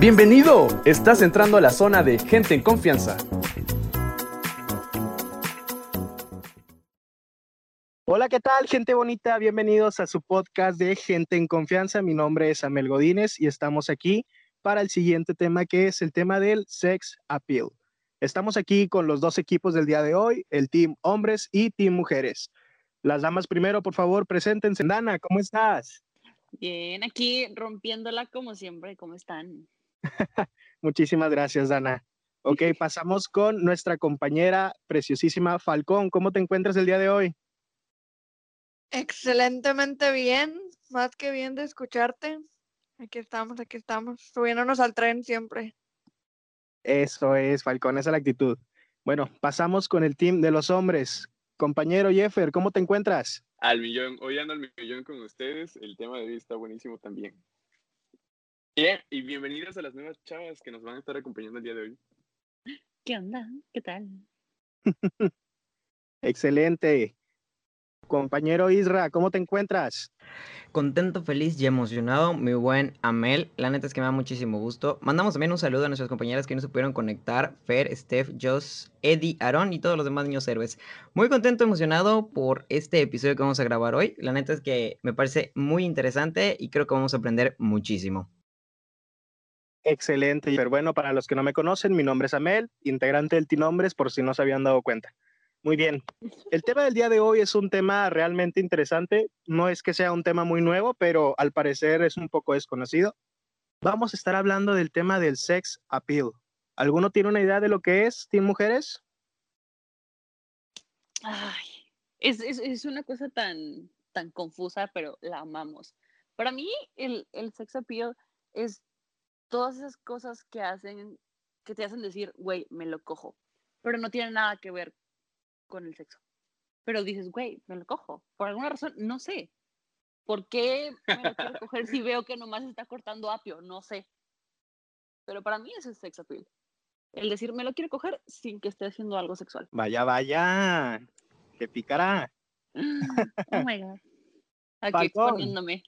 Bienvenido, estás entrando a la zona de gente en confianza. Hola, ¿qué tal, gente bonita? Bienvenidos a su podcast de Gente en Confianza. Mi nombre es Amel Godínez y estamos aquí para el siguiente tema que es el tema del sex appeal. Estamos aquí con los dos equipos del día de hoy, el team hombres y team mujeres. Las damas primero, por favor, preséntense. Dana, ¿cómo estás? Bien, aquí rompiéndola como siempre, ¿cómo están? Muchísimas gracias, Dana. Ok, pasamos con nuestra compañera preciosísima Falcón. ¿Cómo te encuentras el día de hoy? Excelentemente bien, más que bien de escucharte. Aquí estamos, aquí estamos, subiéndonos al tren siempre. Eso es, Falcón, esa es la actitud. Bueno, pasamos con el team de los hombres. Compañero Jeffer, ¿cómo te encuentras? Al millón, hoy ando al millón con ustedes. El tema de hoy está buenísimo también. Bien, y bienvenidos a las nuevas chavas que nos van a estar acompañando el día de hoy. ¿Qué onda? ¿Qué tal? Excelente. Compañero Isra, ¿cómo te encuentras? Contento, feliz y emocionado, mi buen Amel. La neta es que me da muchísimo gusto. Mandamos también un saludo a nuestras compañeras que no se pudieron conectar: Fer, Steph, Joss, Eddie, Aaron y todos los demás niños héroes. Muy contento, emocionado por este episodio que vamos a grabar hoy. La neta es que me parece muy interesante y creo que vamos a aprender muchísimo. Excelente. Pero bueno, para los que no me conocen, mi nombre es Amel, integrante del Team Hombres, por si no se habían dado cuenta. Muy bien. El tema del día de hoy es un tema realmente interesante. No es que sea un tema muy nuevo, pero al parecer es un poco desconocido. Vamos a estar hablando del tema del sex appeal. ¿Alguno tiene una idea de lo que es, Team Mujeres? Ay, es, es, es una cosa tan, tan confusa, pero la amamos. Para mí, el, el sex appeal es todas esas cosas que hacen, que te hacen decir, güey, me lo cojo, pero no tiene nada que ver con el sexo. Pero dices, güey, me lo cojo. Por alguna razón, no sé. ¿Por qué me lo quiero coger si veo que nomás está cortando apio? No sé. Pero para mí eso es sex appeal. El decir, me lo quiero coger sin que esté haciendo algo sexual. Vaya, vaya. Que picará. Oh my God. Aquí Falcón. exponiéndome.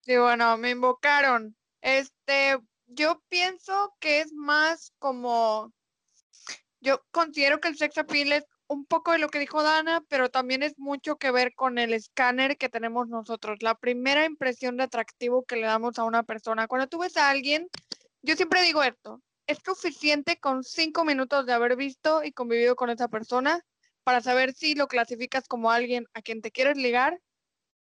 Sí, bueno, me invocaron. Este, yo pienso que es más como, yo considero que el sex appeal es un poco de lo que dijo Dana, pero también es mucho que ver con el escáner que tenemos nosotros. La primera impresión de atractivo que le damos a una persona. Cuando tú ves a alguien, yo siempre digo esto, es suficiente con cinco minutos de haber visto y convivido con esa persona para saber si lo clasificas como alguien a quien te quieres ligar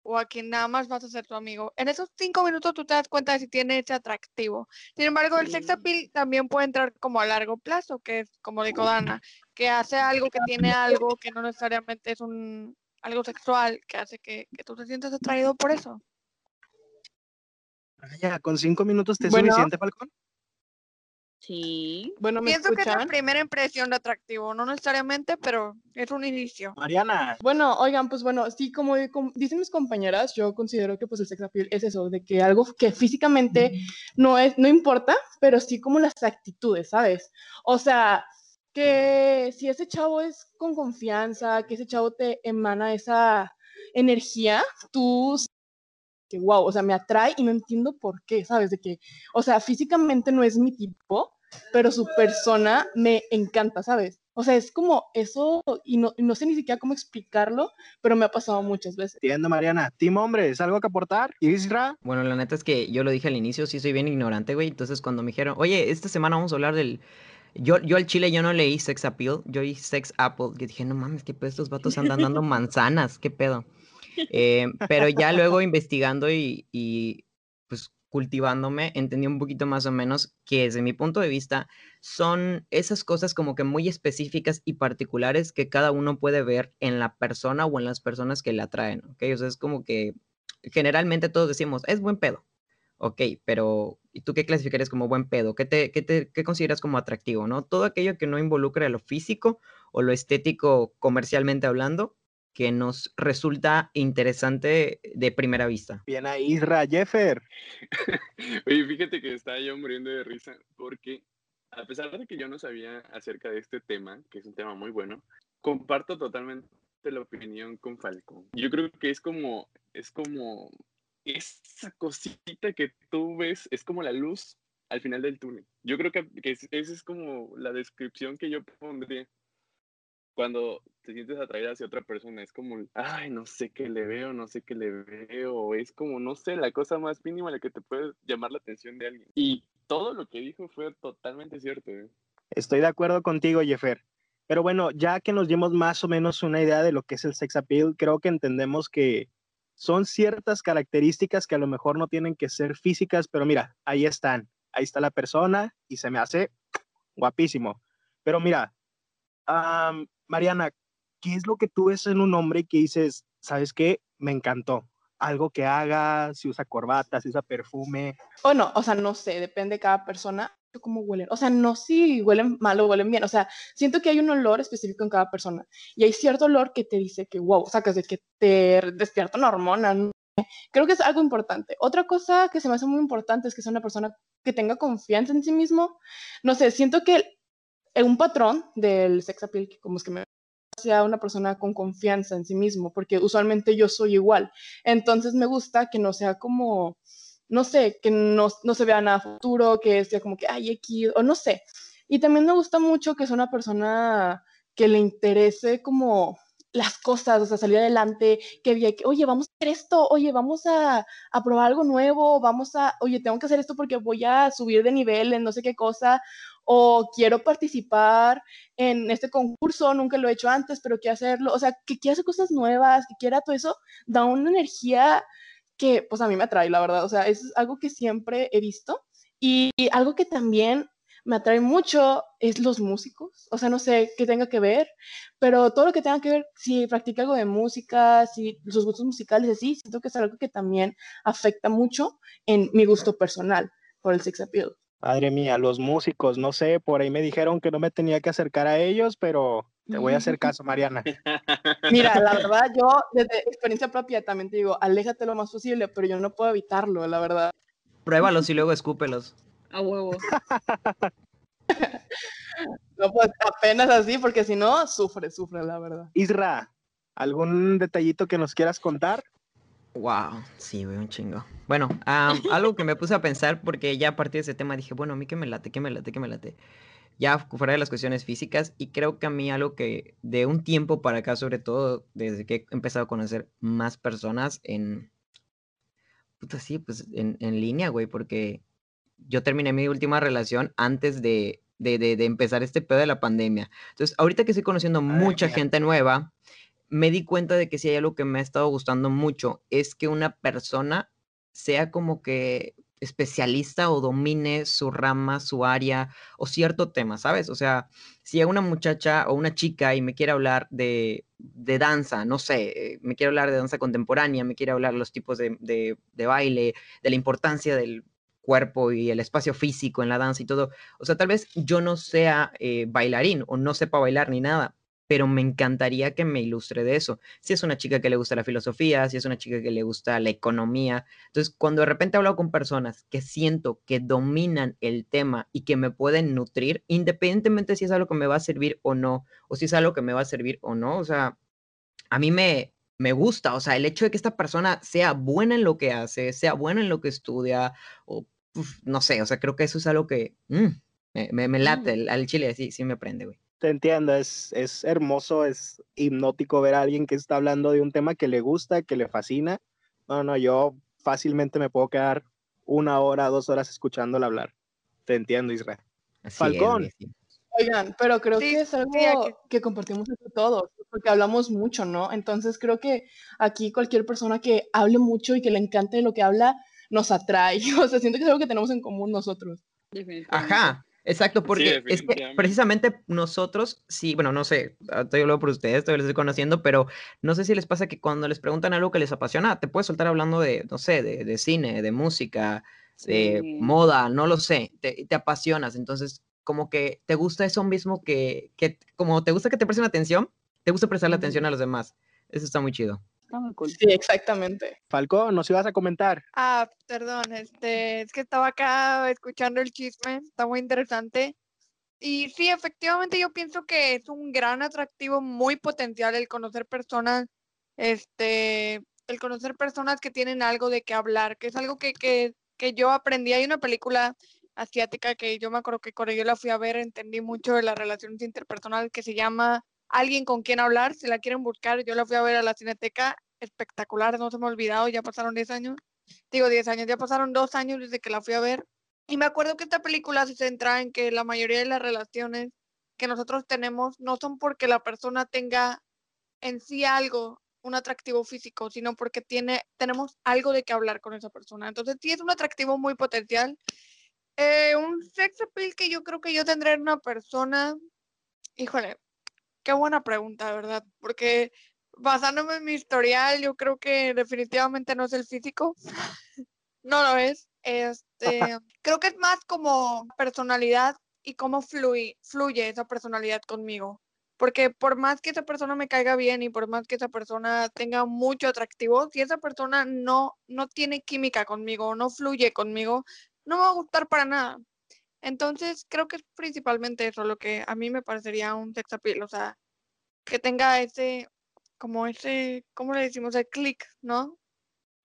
o a quien nada más vas a ser tu amigo. En esos cinco minutos tú te das cuenta de si tiene ese atractivo. Sin embargo, el sex appeal también puede entrar como a largo plazo, que es como dijo Dana, que hace algo, que tiene algo, que no necesariamente es un algo sexual, que hace que, que tú te sientas atraído por eso. Vaya, ¿con cinco minutos te es Bueno. suficiente, Falcón? Sí. Bueno, ¿me Pienso que es la escuchan? primera impresión de atractivo, no necesariamente, pero es un inicio. Mariana, Bueno, oigan, pues bueno, sí, como, como dicen mis compañeras, yo considero que pues el sex appeal es eso, de que algo que físicamente no es, no importa, pero sí como las actitudes, ¿sabes? O sea, que si ese chavo es con confianza, que ese chavo te emana esa energía, tú que wow, o sea, me atrae y no entiendo por qué, ¿sabes? De que, o sea, físicamente no es mi tipo, pero su persona me encanta, ¿sabes? O sea, es como eso, y no, no sé ni siquiera cómo explicarlo, pero me ha pasado muchas veces. entiendo, Mariana. Team Hombres, ¿algo que aportar? Isra, Bueno, la neta es que yo lo dije al inicio, sí soy bien ignorante, güey. Entonces cuando me dijeron, oye, esta semana vamos a hablar del... Yo, yo al chile yo no leí Sex Appeal, yo leí Sex Apple. Yo dije, no mames, qué pedo, estos vatos andan dando manzanas, qué pedo. Eh, pero ya luego investigando y, pues cultivándome, entendí un poquito más o menos que desde mi punto de vista son esas cosas como que muy específicas y particulares que cada uno puede ver en la persona o en las personas que le atraen, ¿ok? O sea, es como que generalmente todos decimos, es buen pedo, ok, pero ¿y tú qué clasificarías como buen pedo? ¿Qué, te, qué, te, qué consideras como atractivo, no? Todo aquello que no involucre lo físico o lo estético comercialmente hablando, que nos resulta interesante de primera vista. bien ahí, Isra, Jeffer. Oye, fíjate que estaba yo muriendo de risa porque a pesar de que yo no sabía acerca de este tema, que es un tema muy bueno, comparto totalmente la opinión con Falcón. Yo creo que es como, es como esa cosita que tú ves es como la luz al final del túnel. Yo creo que, que es- esa es como la descripción que yo pondría cuando te sientes atraída hacia otra persona. Es como, ay, no sé qué le veo, no sé qué le veo. Es como, no sé, la cosa más mínima la que te puede llamar la atención de alguien. Y todo lo que dijo fue totalmente cierto. ¿eh? Estoy de acuerdo contigo, Jeffer. Pero bueno, ya que nos dimos más o menos una idea de lo que es el sex appeal, creo que entendemos que son ciertas características que a lo mejor no tienen que ser físicas, pero mira, ahí están. Ahí está la persona y se me hace guapísimo. Pero mira, am, Mariana, ¿qué es lo que tú ves en un hombre que dices, sabes qué? Me encantó. Algo que haga, si usa corbata, si usa perfume. O no, o sea, no sé, depende de cada persona cómo huelen. O sea, no si huelen mal o huelen bien. O sea, siento que hay un olor específico en cada persona. Y hay cierto olor que te dice que, wow, sacas de que te despierta una hormona. Creo que es algo importante. Otra cosa que se me hace muy importante es que sea una persona que tenga confianza en sí mismo. No sé, siento que un patrón del sex appeal, que como es que me sea una persona con confianza en sí mismo, porque usualmente yo soy igual. Entonces me gusta que no sea como no sé, que no, no se vea nada futuro, que sea como que, ay, X, o no sé. Y también me gusta mucho que sea una persona que le interese como las cosas, o sea, salir adelante, que diga que, oye, vamos a hacer esto, oye, vamos a, a, probar algo nuevo, vamos a, oye, tengo que hacer esto porque voy a subir de nivel en no sé qué cosa, o quiero participar en este concurso, nunca lo he hecho antes, pero quiero hacerlo, o sea, que quiera hacer cosas nuevas, que quiera todo eso, da una energía que pues a mí me atrae, la verdad. O sea, es algo que siempre he visto. Y algo que también me atrae mucho es los músicos. O sea, no sé qué tenga que ver, pero todo lo que tenga que ver, si practica algo de música, si sus gustos musicales, así, siento que es algo que también afecta mucho en mi gusto personal por el sex appeal. Madre mía, los músicos, no sé, por ahí me dijeron que no me tenía que acercar a ellos, pero te voy a hacer caso, Mariana. Mira, la verdad, yo desde experiencia propia también te digo, aléjate lo más posible, pero yo no puedo evitarlo, la verdad. Pruébalos y luego escúpelos. A huevo. no, pues apenas así, porque si no, sufre, sufre, la verdad. Isra, ¿algún detallito que nos quieras contar? Wow, sí, güey, un chingo. Bueno, um, algo que me puse a pensar, porque ya a partir de ese tema dije, bueno, a mí que me late, que me late, que me late ya fuera de las cuestiones físicas y creo que a mí algo que de un tiempo para acá, sobre todo desde que he empezado a conocer más personas en, puta, sí, pues en, en línea, güey, porque yo terminé mi última relación antes de, de, de, de, empezar este pedo de la pandemia. Entonces, ahorita que estoy conociendo mucha gente nueva, me di cuenta de que si hay algo que me ha estado gustando mucho, es que una persona sea como que especialista o domine su rama, su área o cierto tema, ¿sabes? O sea, si hay una muchacha o una chica y me quiere hablar de, de danza, no sé, me quiere hablar de danza contemporánea, me quiere hablar los tipos de, de, de baile, de la importancia del cuerpo y el espacio físico en la danza y todo. O sea, tal vez yo no sea eh, bailarín o no sepa bailar ni nada, pero me encantaría que me ilustre de eso. Si es una chica que le gusta la filosofía, si es una chica que le gusta la economía. Entonces, cuando de repente hablo con personas que siento que dominan el tema y que me pueden nutrir, independientemente si es algo que me va a servir o no, o si es algo que me va a servir o no, o sea, a mí me, me gusta, o sea, el hecho de que esta persona sea buena en lo que hace, sea buena en lo que estudia, o uf, no sé, o sea, creo que eso es algo que mm, me, late, Mm. el, al chile sí, sí me prende, güey. Te entiendo, es, es hermoso, es hipnótico ver a alguien que está hablando de un tema que le gusta, que le fascina. No, no, yo fácilmente me puedo quedar una hora, dos horas escuchándola hablar. Te entiendo, Israel. Así Falcón. sí. Oigan, pero creo Sí, que es algo sí, aquí- que compartimos entre todos, porque hablamos mucho, ¿no? Entonces creo que aquí cualquier persona que hable mucho y que le encante lo que habla, nos atrae. O sea, siento que es algo que tenemos en común nosotros. Ajá, exacto, porque es que precisamente nosotros, sí, bueno, no sé, estoy hablando por ustedes, todavía les estoy conociendo, pero no sé si les pasa que cuando les preguntan algo que les apasiona, te puedes soltar hablando de, no sé, de, de cine, de música, de Sí. moda, no lo sé, te, te apasionas, entonces como que te gusta eso mismo que, que, como te gusta que te presten atención, te gusta prestarle atención a los demás. Eso está muy chido. Está muy cool. Sí, exactamente. Falcón, nos ibas a comentar. Ah, perdón, este, es que estaba acá escuchando el chisme, está muy interesante. Y sí, efectivamente yo pienso que es un gran atractivo muy potencial el conocer personas, este, el conocer personas que tienen algo de qué hablar, que es algo que, que, que yo aprendí. Hay una película asiática que yo me acuerdo que cuando yo la fui a ver entendí mucho de las relaciones interpersonales que se llama Alguien con quien hablar, si la quieren buscar, yo la fui a ver a la Cineteca, espectacular, no se me ha olvidado, ya pasaron 10 años, digo 10 años, ya pasaron dos años desde que la fui a ver. Y me acuerdo que esta película se centra en que la mayoría de las relaciones que nosotros tenemos no son porque la persona tenga en sí algo, un atractivo físico, sino porque tiene, tenemos algo de qué hablar con esa persona. Entonces sí es un atractivo muy potencial. Eh, un sex appeal que yo creo que yo tendré en una persona, híjole, qué buena pregunta, ¿verdad? Porque basándome en mi historial, yo creo que definitivamente no es el físico. no lo es. Este, creo que es más como personalidad y cómo fluye, fluye esa personalidad conmigo. Porque por más que esa persona me caiga bien y por más que esa persona tenga mucho atractivo, si esa persona no, no tiene química conmigo, no fluye conmigo, no me va a gustar para nada. Entonces, creo que es principalmente eso lo que a mí me parecería un sex appeal, o sea, que tenga ese, como ese, ¿cómo le decimos? El click, ¿no?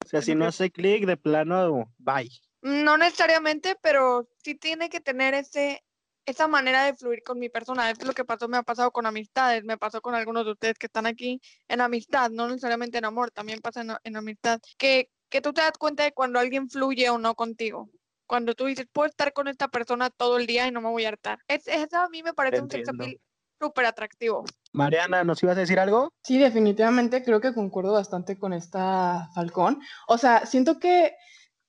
O sea, si no hace clic, de plano, bye. No necesariamente, pero sí tiene que tener ese, esa manera de fluir con mi persona. Es lo que pasó, me ha pasado con amistades, me pasó con algunos de ustedes que están aquí en amistad, no necesariamente en amor, también pasa en, en amistad. Que, que tú te das cuenta de cuando alguien fluye o no contigo. Cuando tú dices, puedo estar con esta persona todo el día y no me voy a hartar. Es, eso a mí me parece un sex súper atractivo. Mariana, ¿nos ibas a decir algo? Sí, definitivamente creo que concuerdo bastante con esta Falcón. O sea, siento que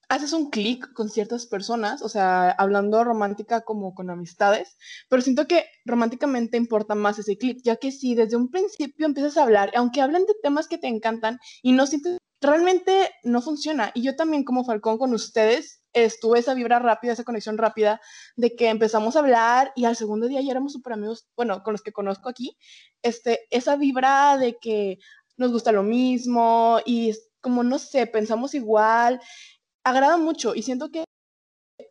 haces un clic con ciertas personas, o sea, hablando romántica como con amistades, pero siento que románticamente importa más ese clic, ya que si desde un principio empiezas a hablar, aunque hablen de temas que te encantan y no sientes, realmente no funciona. Y yo también como Falcón con ustedes estuve esa vibra rápida, esa conexión rápida de que empezamos a hablar y al segundo día ya éramos súper amigos, bueno, con los que conozco aquí, este, esa vibra de que nos gusta lo mismo y como, no sé, pensamos igual, agrada mucho y siento que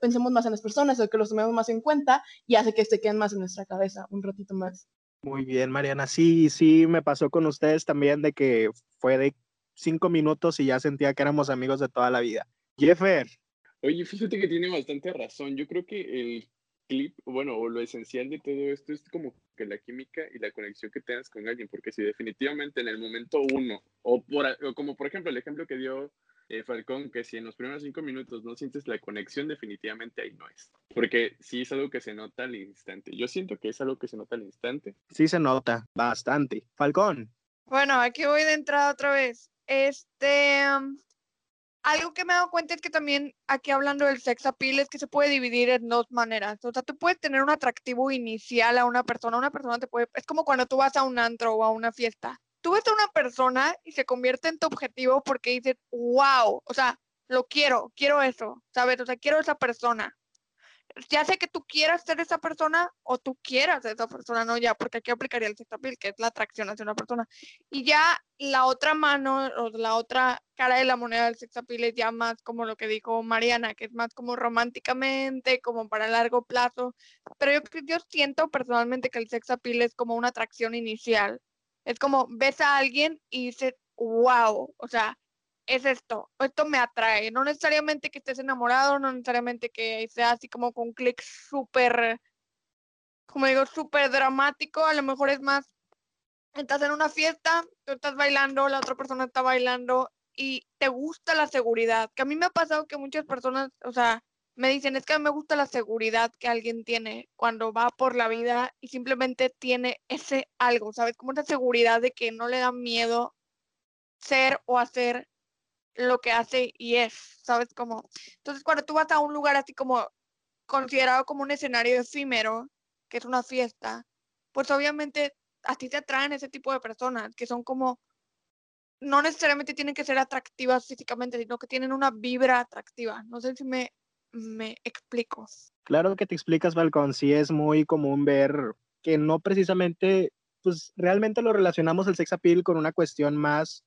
pensemos más en las personas o que los tomemos más en cuenta y hace que se queden más en nuestra cabeza un ratito más. Muy bien, Mariana. Sí, sí, me pasó con ustedes también de que fue de cinco minutos y ya sentía que éramos amigos de toda la vida. Jeffer, Oye, fíjate que tiene bastante razón. Yo creo que el clip, bueno, o lo esencial de todo esto es como que la química y la conexión que tengas con alguien, porque si definitivamente en el momento uno, o, por, o como por ejemplo el ejemplo que dio eh, Falcón, que si en los primeros cinco minutos no sientes la conexión, definitivamente ahí no es. Porque sí es algo que se nota al instante. Yo siento que es algo que se nota al instante. sí se nota bastante. Falcón, Bueno, aquí voy de entrada otra vez. Este, am, algo que me he dado cuenta es que también aquí hablando del sex appeal es que se puede dividir en dos maneras. O sea, tú puedes tener un atractivo inicial a una persona. Una persona te puede, es como cuando tú vas a un antro o a una fiesta. Tú ves a una persona y se convierte en tu objetivo porque dices, wow, o sea, lo quiero, quiero eso, ¿sabes? O sea, quiero esa persona. Ya sé que tú quieras ser esa persona o tú quieras ser esa persona, no ya, porque aquí aplicaría el sex appeal, que es la atracción hacia una persona. Y ya la otra mano o la otra cara de la moneda del sex appeal es ya más como lo que dijo Mariana, que es más como románticamente, como para largo plazo. Pero yo, yo siento personalmente que el sex appeal es como una atracción inicial. Es como ves a alguien y dices, wow, o sea, es esto, esto me atrae. No necesariamente que estés enamorado, no necesariamente que sea así como con clic súper, como digo, súper dramático. A lo mejor es más estás en una fiesta, tú estás bailando, la otra persona está bailando y te gusta la seguridad. Que a mí me ha pasado que muchas personas, o sea, me dicen, es que a mí me gusta la seguridad que alguien tiene cuando va por la vida y simplemente tiene ese algo, ¿sabes? Como esa seguridad de que no le da miedo ser o hacer lo que hace y es, ¿sabes? Como, entonces cuando tú vas a un lugar así como considerado como un escenario efímero, que es una fiesta, pues obviamente a ti te atraen ese tipo de personas que son como, no necesariamente tienen que ser atractivas físicamente, sino que tienen una vibra atractiva. No sé si me, me explico. claro que te explicas, Falcón. Sí es muy común ver que no precisamente, pues realmente lo relacionamos el sex appeal con una cuestión más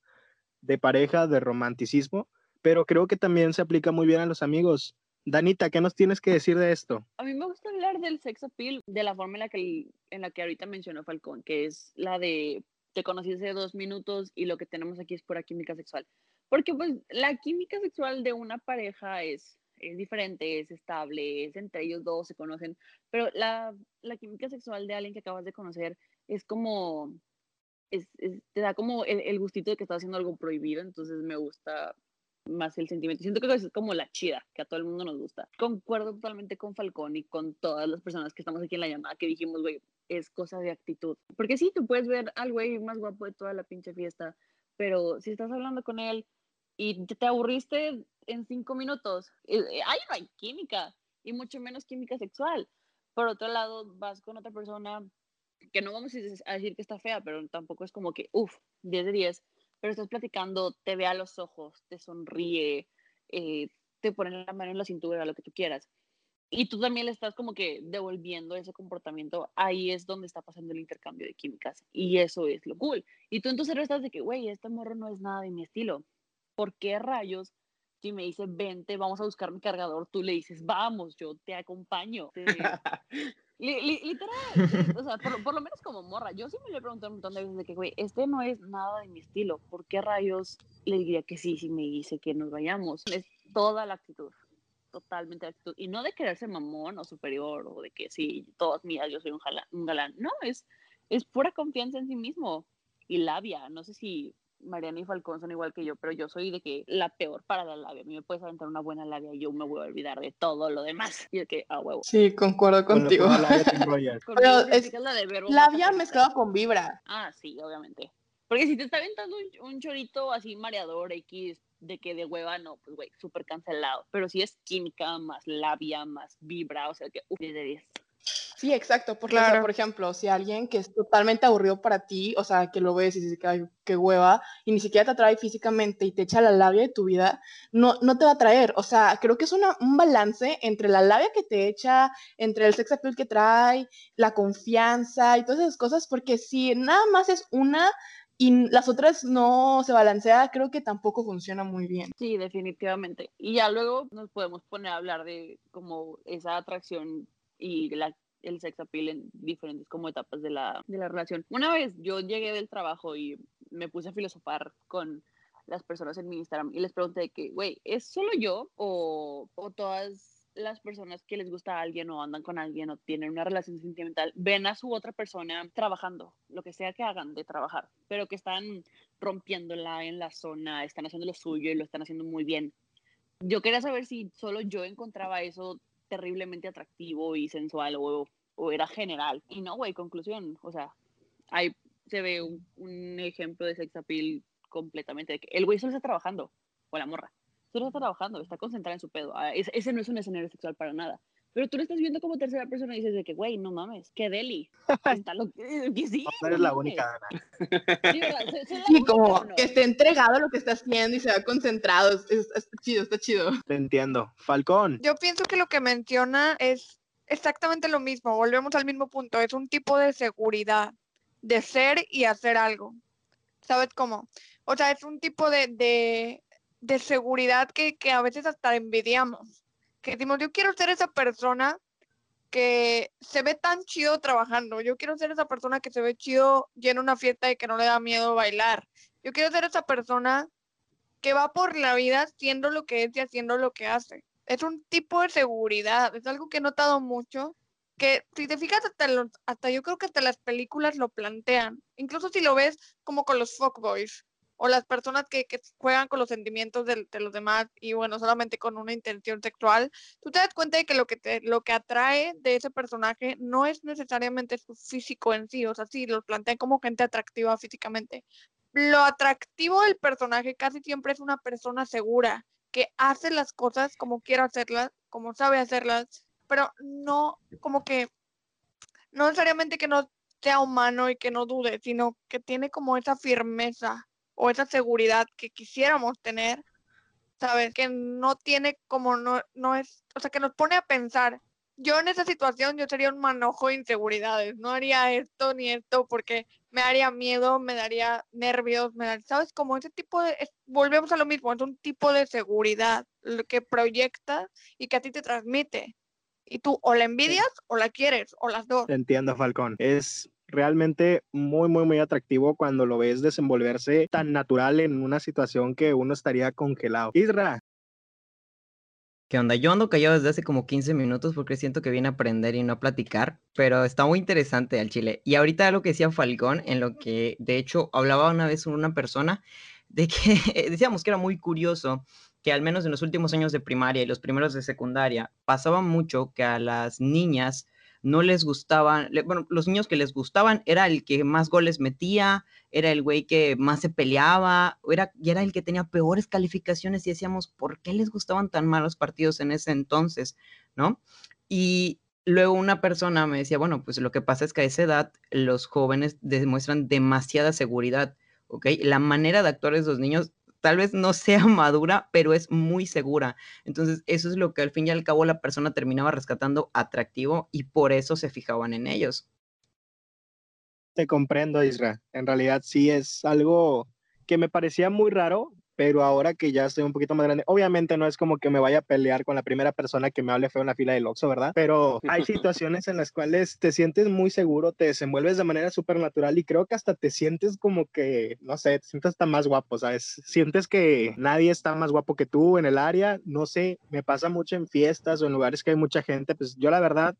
de pareja, de romanticismo, pero creo que también se aplica muy bien a los amigos. Danita, ¿qué nos tienes que decir de esto? A mí me gusta hablar del sex appeal de la forma en la que, en la que ahorita mencionó Falcón, que es la de te conocí hace dos minutos y lo que tenemos aquí es pura química sexual. Porque pues la química sexual de una pareja es, es diferente, es estable, es entre ellos dos, se conocen, pero la, la química sexual de alguien que acabas de conocer es como, es, es- te da como el, el gustito de que estás haciendo algo prohibido, entonces me gusta más el sentimiento. Siento que es como la chida, que a todo el mundo nos gusta. Concuerdo totalmente con Falcón y con todas las personas que estamos aquí en la llamada que dijimos, güey, es cosa de actitud. Porque sí, tú puedes ver al güey más guapo de toda la pinche fiesta, pero si estás hablando con él y te te aburriste en cinco minutos, eh, eh, ahí no hay química, y mucho menos química sexual. Por otro lado, vas con otra persona que no vamos a decir que está fea, pero tampoco es como que, uff, 10 de 10, pero estás platicando, te ve a los ojos, te sonríe, eh, te pone la mano en la cintura, lo que tú quieras. Y tú también le estás como que devolviendo ese comportamiento, ahí es donde está pasando el intercambio de químicas. Y eso es lo cool. Y tú en tu cerebro estás de que, güey, este morro no es nada de mi estilo. ¿Por qué rayos? Si me dice, vente, vamos a buscar mi cargador, tú le dices, vamos, yo te acompaño. Te- Li- li- literal, o sea, por, por lo menos como morra, yo sí me lo he preguntado un montón de veces de que, güey, este no es nada de mi estilo, ¿por qué rayos le diría que sí si me dice que nos vayamos? Es toda la actitud, totalmente la actitud, y no de quererse mamón o superior, o de que sí, todas mías, yo soy un, jala- un galán, no, es, es pura confianza en sí mismo, y labia, no sé si Mariana y Falcón son igual que yo, pero yo soy de que la peor para la labia, a mí me puedes aventar una buena labia y yo me voy a olvidar de todo lo demás, y de que, a huevo. Sí, concuerdo Con la contigo. labia Pero es la de verbo Labia mata perro. mezclado con vibra. Ah, sí, obviamente. Porque si te está aventando un, un chorito así mareador X de que de hueva, no, pues güey, súper cancelado. Pero si es química, más labia, más vibra, o sea que, uff, 10 de 10. Sí, exacto, porque, o sea, Claro. por ejemplo, si alguien que es totalmente aburrido para ti, o sea, que lo ves y dices que "Ay, qué hueva, y ni siquiera te atrae físicamente y te echa la labia de tu vida, no, no te va a atraer. O sea, creo que es una- un balance entre la labia que te echa, entre el sex appeal que trae, la confianza y todas esas cosas, porque si nada más es una y las otras no se balancea, creo que tampoco funciona muy bien. Sí, definitivamente. Y ya luego nos podemos poner a hablar de como esa atracción y la, el sex appeal en diferentes como etapas de la, de la relación. Una vez yo llegué del trabajo y me puse a filosofar con las personas en mi Instagram y les pregunté que, güey, ¿es solo yo o, o todas las personas que les gusta a alguien o andan con alguien o tienen una relación sentimental ven a su otra persona trabajando, lo que sea que hagan de trabajar, pero que están rompiéndola en la zona, están haciendo lo suyo y lo están haciendo muy bien. Yo quería saber si solo yo encontraba eso terriblemente atractivo y sensual o, o era general. Y no, güey, conclusión, o sea, ahí se ve un, ejemplo de sex appeal completamente, el güey solo está trabajando, o la morra, solo está trabajando, está concentrada en su pedo. Ah, ese, ese no es un escenario sexual para nada. Pero tú lo estás viendo como tercera persona y dices de que, güey, no mames, qué deli. Está lo que, que sí. No eres no la única, Ana. Sí, ¿verdad? Soy- soy la Sí, única, como que esté entregado a lo que está haciendo y se va concentrado. Es- es- está chido, está chido. Te entiendo. Falcón. Yo pienso que lo que menciona es exactamente lo mismo, volvemos al mismo punto, es un tipo de seguridad, de ser y hacer algo. ¿Sabes cómo? O sea, es un tipo de, de, de seguridad que, que a veces hasta envidiamos. Que decimos, yo quiero ser esa persona que se ve tan chido trabajando, yo quiero ser esa persona que se ve chido yendo a una fiesta y que no le da miedo bailar. Yo quiero ser esa persona que va por la vida haciendo lo que es y haciendo lo que hace. Es un tipo de seguridad, es algo que he notado mucho, que si te fijas hasta, los- hasta yo creo que hasta las películas lo plantean, incluso si lo ves como con los fuckboys o las personas que, juegan con los sentimientos del- de, los demás y bueno, solamente con una intención sexual, tú te das cuenta de que lo que, te, lo que atrae de ese personaje no es necesariamente su físico en sí, o sea, sí, los plantean como gente atractiva físicamente, lo atractivo del personaje casi siempre es una persona segura, que hace las cosas como quiere hacerlas, como sabe hacerlas, pero no como que, no necesariamente que no sea humano y que no dude, sino que tiene como esa firmeza o esa seguridad que quisiéramos tener, ¿sabes? Que no tiene como, no, no es, o sea, que nos pone a pensar. Yo en esa situación yo sería un manojo de inseguridades, no haría esto ni esto porque me haría miedo, me daría nervios, me daría, ¿sabes? Como ese tipo de, es- volvemos a lo mismo, es un tipo de seguridad lo que proyecta y que a ti te transmite. Y tú o la envidias o la quieres, o las dos. Te entiendo, Falcón. Es realmente muy, muy, muy atractivo cuando lo ves desenvolverse tan natural en una situación que uno estaría congelado. Isra, ¿Qué onda? Yo ando callado desde hace como 15 minutos porque siento que viene a aprender y no a platicar, pero está muy interesante al chile. Y ahorita lo que decía Falcón, en lo que de hecho hablaba una vez una persona, de que decíamos que era muy curioso que al menos en los últimos años de primaria y los primeros de secundaria pasaba mucho que a las niñas no les gustaban, bueno, los niños que les gustaban era el que más goles metía, era el güey que más se peleaba, era, y era el que tenía peores calificaciones y decíamos, ¿por qué les gustaban tan malos partidos en ese entonces? ¿No? Y luego una persona me decía, bueno, pues lo que pasa es que a esa edad los jóvenes demuestran demasiada seguridad, ¿ok? La manera de actuar de esos niños tal vez no sea madura, pero es muy segura. Entonces, eso es lo que al fin y al cabo la persona terminaba rescatando atractivo y por eso se fijaban en ellos. Te comprendo, Isra. En realidad sí es algo que me parecía muy raro, pero ahora que ya estoy un poquito más grande, obviamente no es como que me vaya a pelear con la primera persona que me hable feo en la fila del Oxxo, ¿verdad? Pero hay situaciones en las cuales te sientes muy seguro, te desenvuelves de manera súper natural y creo que hasta te sientes como que, no sé, te sientes hasta más guapo, ¿sabes? Sientes que nadie está más guapo que tú en el área, no sé, me pasa mucho en fiestas o en lugares que hay mucha gente, pues yo la verdad,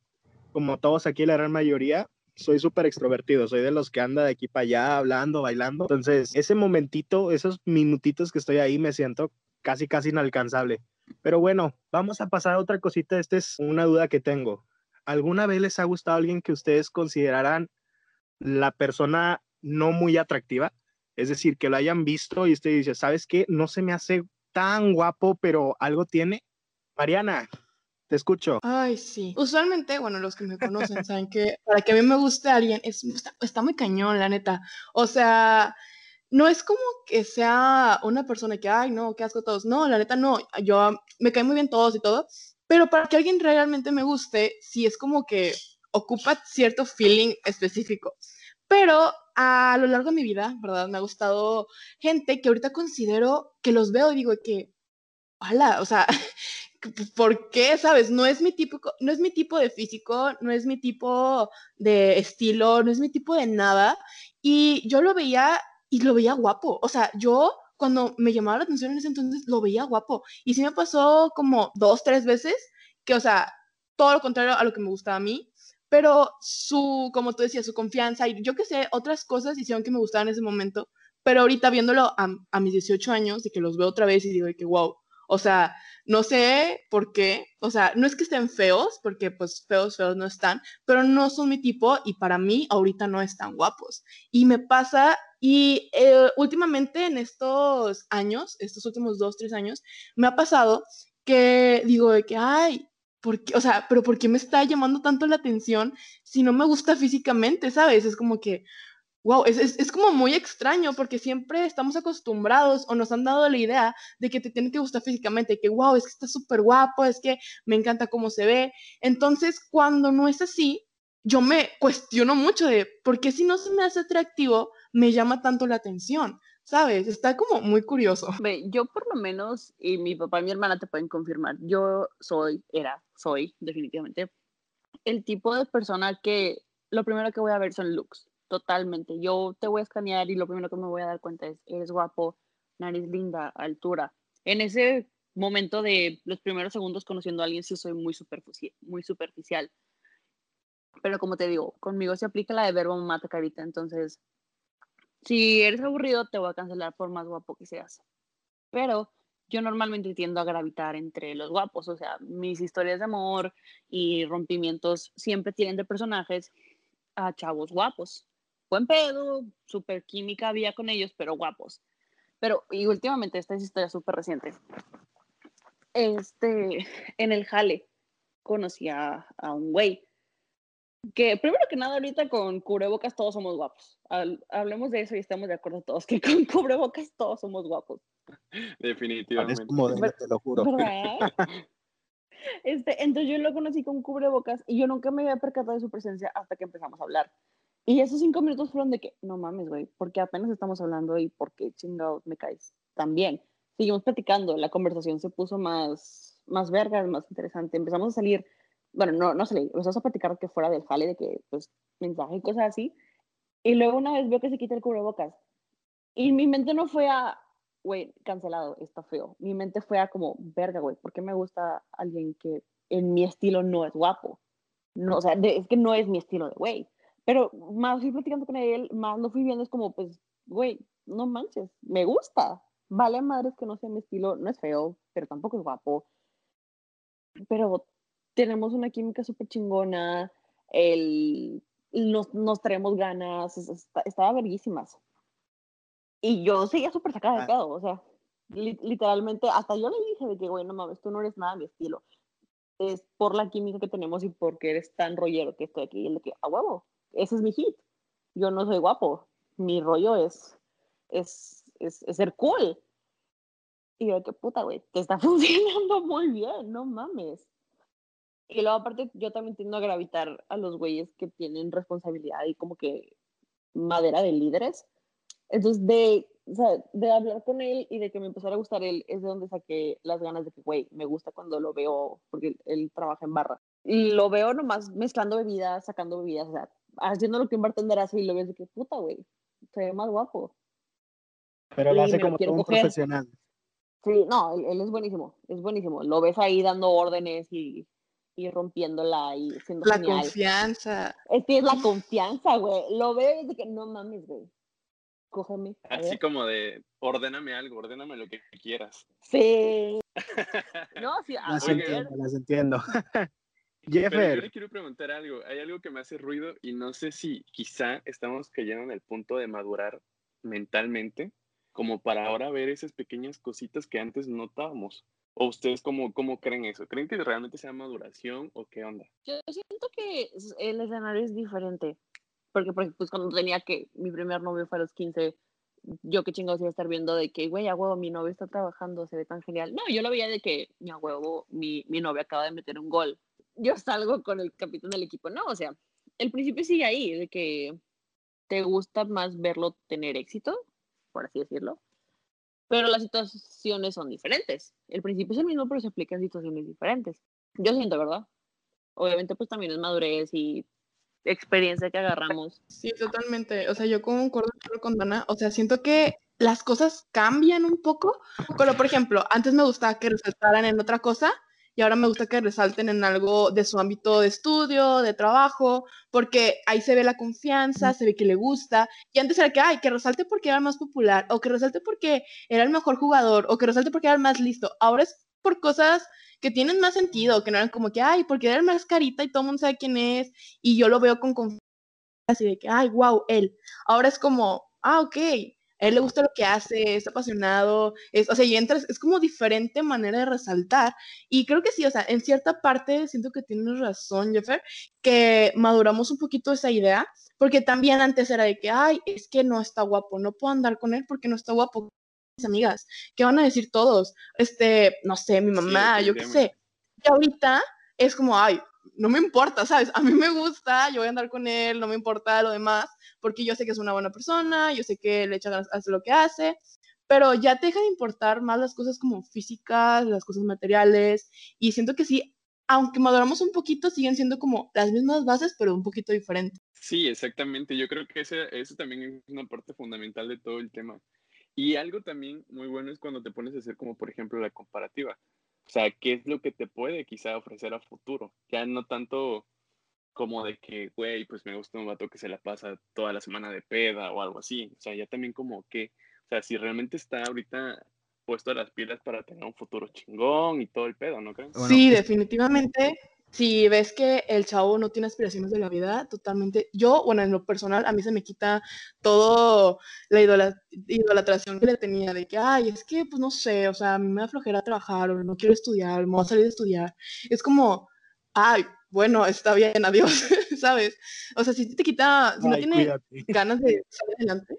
como todos aquí, la gran mayoría, soy súper extrovertido, soy de los que anda de aquí para allá hablando, bailando. Entonces, ese momentito, esos minutitos que estoy ahí, me siento casi, casi inalcanzable. Pero bueno, vamos a pasar a otra cosita. Esta es una duda que tengo. ¿Alguna vez les ha gustado alguien que ustedes consideraran la persona no muy atractiva? Es decir, que lo hayan visto y usted dice, ¿sabes qué? No se me hace tan guapo, pero algo tiene. Mariana, te escucho. Ay, sí. Usualmente, bueno, los que me conocen saben que para que a mí me guste alguien, es, está, muy cañón, la neta. O sea, no es como que sea una persona que, ay, no, qué asco todos. No, la neta no. Yo me caen muy bien todos y todo. Pero para que alguien realmente me guste, sí es como que ocupa cierto feeling específico. Pero a lo largo de mi vida, ¿verdad? Me ha gustado gente que ahorita considero que los veo y digo que, hola, o sea, ¿por qué? ¿Sabes? No es mi tipo, no es mi tipo de físico, no es mi tipo de estilo, no es mi tipo de nada. Y yo lo veía y lo veía guapo. O sea, yo cuando me llamaba la atención en ese entonces lo veía guapo. Y sí me pasó como dos, tres veces que, o sea, todo lo contrario a lo que me gustaba a mí. Pero su, como tú decías, su confianza y yo que sé, otras cosas hicieron que me gustaban en ese momento. Pero ahorita viéndolo a, a mis 18 años, de que los veo otra vez y digo que wow, o sea, no sé por qué, o sea, no es que estén feos, porque pues feos, feos no están, pero no son mi tipo y para mí ahorita no están guapos. Y me pasa, y eh, últimamente en estos años, estos últimos dos, tres años, me ha pasado que digo de que, ay, ¿por qué? O sea, pero ¿por qué me está llamando tanto la atención si no me gusta físicamente, ¿sabes? Es como que, Wow, es, es, como muy extraño porque siempre estamos acostumbrados o nos han dado la idea de que te tiene que gustar físicamente, que wow, es que está súper guapo, es que me encanta cómo se ve. Entonces, cuando no es así, yo me cuestiono mucho de por qué si no se me hace atractivo, me llama tanto la atención. ¿Sabes? Está como muy curioso. Yo por lo menos, y mi papá y mi hermana te pueden confirmar, yo soy, era, soy definitivamente, el tipo de persona que lo primero que voy a ver son looks Totalmente. Yo te voy a escanear y lo primero que me voy a dar cuenta es, eres guapo, nariz linda, altura. En ese momento de los primeros segundos conociendo a alguien sí soy muy, superficial, muy superficial. Pero como te digo, conmigo se aplica la de verbo mata carita. Entonces, si eres aburrido, te voy a cancelar por más guapo que seas. Pero yo normalmente tiendo a gravitar entre los guapos. O sea, mis historias de amor y rompimientos siempre tienen de personajes a chavos guapos buen pedo, súper química había con ellos, pero guapos. Pero, y últimamente, esta es historia súper reciente. Este, en el jale, conocí a, un güey que primero que nada ahorita con cubrebocas todos somos guapos. hablemos de eso y estamos de acuerdo todos que con cubrebocas todos somos guapos. Definitivamente. te lo juro. Este, entonces yo lo conocí con cubrebocas y yo nunca me había percatado de su presencia hasta que empezamos a hablar. Y esos cinco minutos fueron de que, no mames, güey, porque apenas estamos hablando y porque chingados me caes también. Seguimos platicando, la conversación se puso más, más verga, más interesante. Empezamos a salir, bueno, no, no salir, empezamos a platicar que fuera del jale, de que, pues, mensaje y cosas así. Y luego una vez veo que se quita el cubrebocas. Y mi mente no fue a, güey, cancelado, está feo. Mi mente fue a como, verga, güey, ¿por qué me gusta alguien que en mi estilo no es guapo? No, o sea, de- es que no es mi estilo de güey. Pero más fui platicando con él, más lo fui viendo, es como, pues, güey, no manches, me gusta. Vale madres que no sea mi estilo, no es feo, pero tampoco es guapo. Pero tenemos una química súper chingona, el, nos, nos traemos ganas, es- está- estaba verguísimas. Y yo seguía súper sacada de Ah. pedo, o sea, li- literalmente, hasta yo le dije de que, güey, no mames, tú no eres nada mi estilo. Es por la química que tenemos y porque eres tan rollero que estoy aquí. Y él de que, a huevo, ese es mi hit. Yo no soy guapo. Mi rollo es, es, es, es ser cool. Y yo, qué puta, güey, te está funcionando muy bien, no mames. Y luego, aparte, yo también tiendo a gravitar a los güeyes que tienen responsabilidad y como que madera de líderes. Entonces, de, o sea, de hablar con él y de que me empezara a gustar él, es de donde saqué las ganas de que, güey, me gusta cuando lo veo, porque él, él trabaja en barra. Y lo veo nomás mezclando bebidas, sacando bebidas, o sea, haciendo lo que un bartender hace y lo ves de que, puta, güey, se ve más guapo. Pero lo Y hace lo como todo un coger. profesional. Sí, no, él, él es buenísimo, es buenísimo. Lo ves ahí dando órdenes y, y rompiéndola y siendo La genial. confianza. Es que es la confianza, güey. Lo veo y es de que no mames, güey. Cógeme. Así ver. como de, ordéname algo, ordéname lo que quieras. Sí. No, sí, a Las ver. entiendo, las entiendo. Pero yo Jeffer, le quiero preguntar algo. Hay algo que me hace ruido y no sé si quizá estamos cayendo en el punto de madurar mentalmente, como para ahora ver esas pequeñas cositas que antes notábamos. ¿O ustedes cómo, cómo creen eso? ¿Creen que realmente sea maduración o qué onda? Yo siento que el escenario es diferente. Porque, por ejemplo, pues cuando tenía que, mi primer novio fue a los 15, yo qué chingados iba a estar viendo de que, güey, a huevo, mi novio está trabajando, se ve tan genial. No, yo lo veía de que, a huevo, mi, mi novio acaba de meter un gol. Yo salgo con el capitán del equipo. No, o sea, el principio sigue ahí, de que te gusta más verlo tener éxito, por así decirlo. Pero las situaciones son diferentes. El principio es el mismo, pero se aplica en situaciones diferentes. Yo siento, ¿verdad? Obviamente, pues también es madurez y experiencia que agarramos. Sí, totalmente. O sea, yo concuerdo con Dana. O sea, siento que las cosas cambian un poco. Pero, por ejemplo, antes me gustaba que resaltaran en otra cosa y ahora me gusta que resalten en algo de su ámbito de estudio, de trabajo, porque ahí se ve la confianza, se ve que le gusta. Y antes era que, ay, que resalte porque era más popular, o que resalte porque era el mejor jugador, o que resalte porque era el más listo. Ahora es por cosas que tienen más sentido, que no eran como que, ay, porque era el más carita y todo el mundo sabe quién es, y yo lo veo con confianza así de que, ay, wow, él. Ahora es como, ah, ok, a él le gusta lo que hace, es apasionado, es, o sea, y entras, es como diferente manera de resaltar. Y creo que sí, o sea, en cierta parte siento que tienes razón, Jeffer, que maduramos un poquito esa idea, porque también antes era de que, ay, es que no está guapo, no puedo andar con él porque no está guapo. Mis amigas, ¿qué van a decir todos? Este, no sé, mi mamá, yo qué sé. Y ahorita es como, ay, no me importa, ¿sabes? A mí me gusta, yo voy a andar con él, no me importa lo demás, porque yo sé que es una buena persona, yo sé que le echa ganas, hace lo que hace, pero ya te deja de importar más las cosas como físicas, las cosas materiales, y siento que sí, aunque maduramos un poquito, siguen siendo como las mismas bases, pero un poquito diferentes. Sí, exactamente. Yo creo que ese, eso también es una parte fundamental de todo el tema. Y algo también muy bueno es cuando te pones a hacer como, por ejemplo, la comparativa. O sea, ¿qué es lo que te puede quizá ofrecer a futuro? Ya no tanto como de que, güey, pues me gusta un vato que se la pasa toda la semana de peda o algo así. O sea, ya también como que, o sea, si realmente está ahorita puesto a las pilas para tener un futuro chingón y todo el pedo, ¿no crees? Bueno, sí, definitivamente. Si ves que el chavo no tiene aspiraciones de la vida, totalmente. Yo, bueno, en lo personal, a mí se me quita todo la idola- idolatración que le tenía de que, ay, es que, pues no sé, o sea, a mí me da flojera trabajar o no quiero estudiar, me voy a salir de estudiar. Es como, ay, bueno, está bien, adiós, ¿sabes? O sea, si te quita, si no Ay, tiene cuídate. ganas de salir adelante,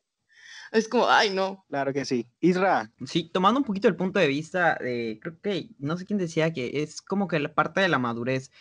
es como, ay, no. Claro que sí. Isra, Sí, tomando un poquito el punto de vista de, creo que, no sé quién decía que es como que la parte de la madurez,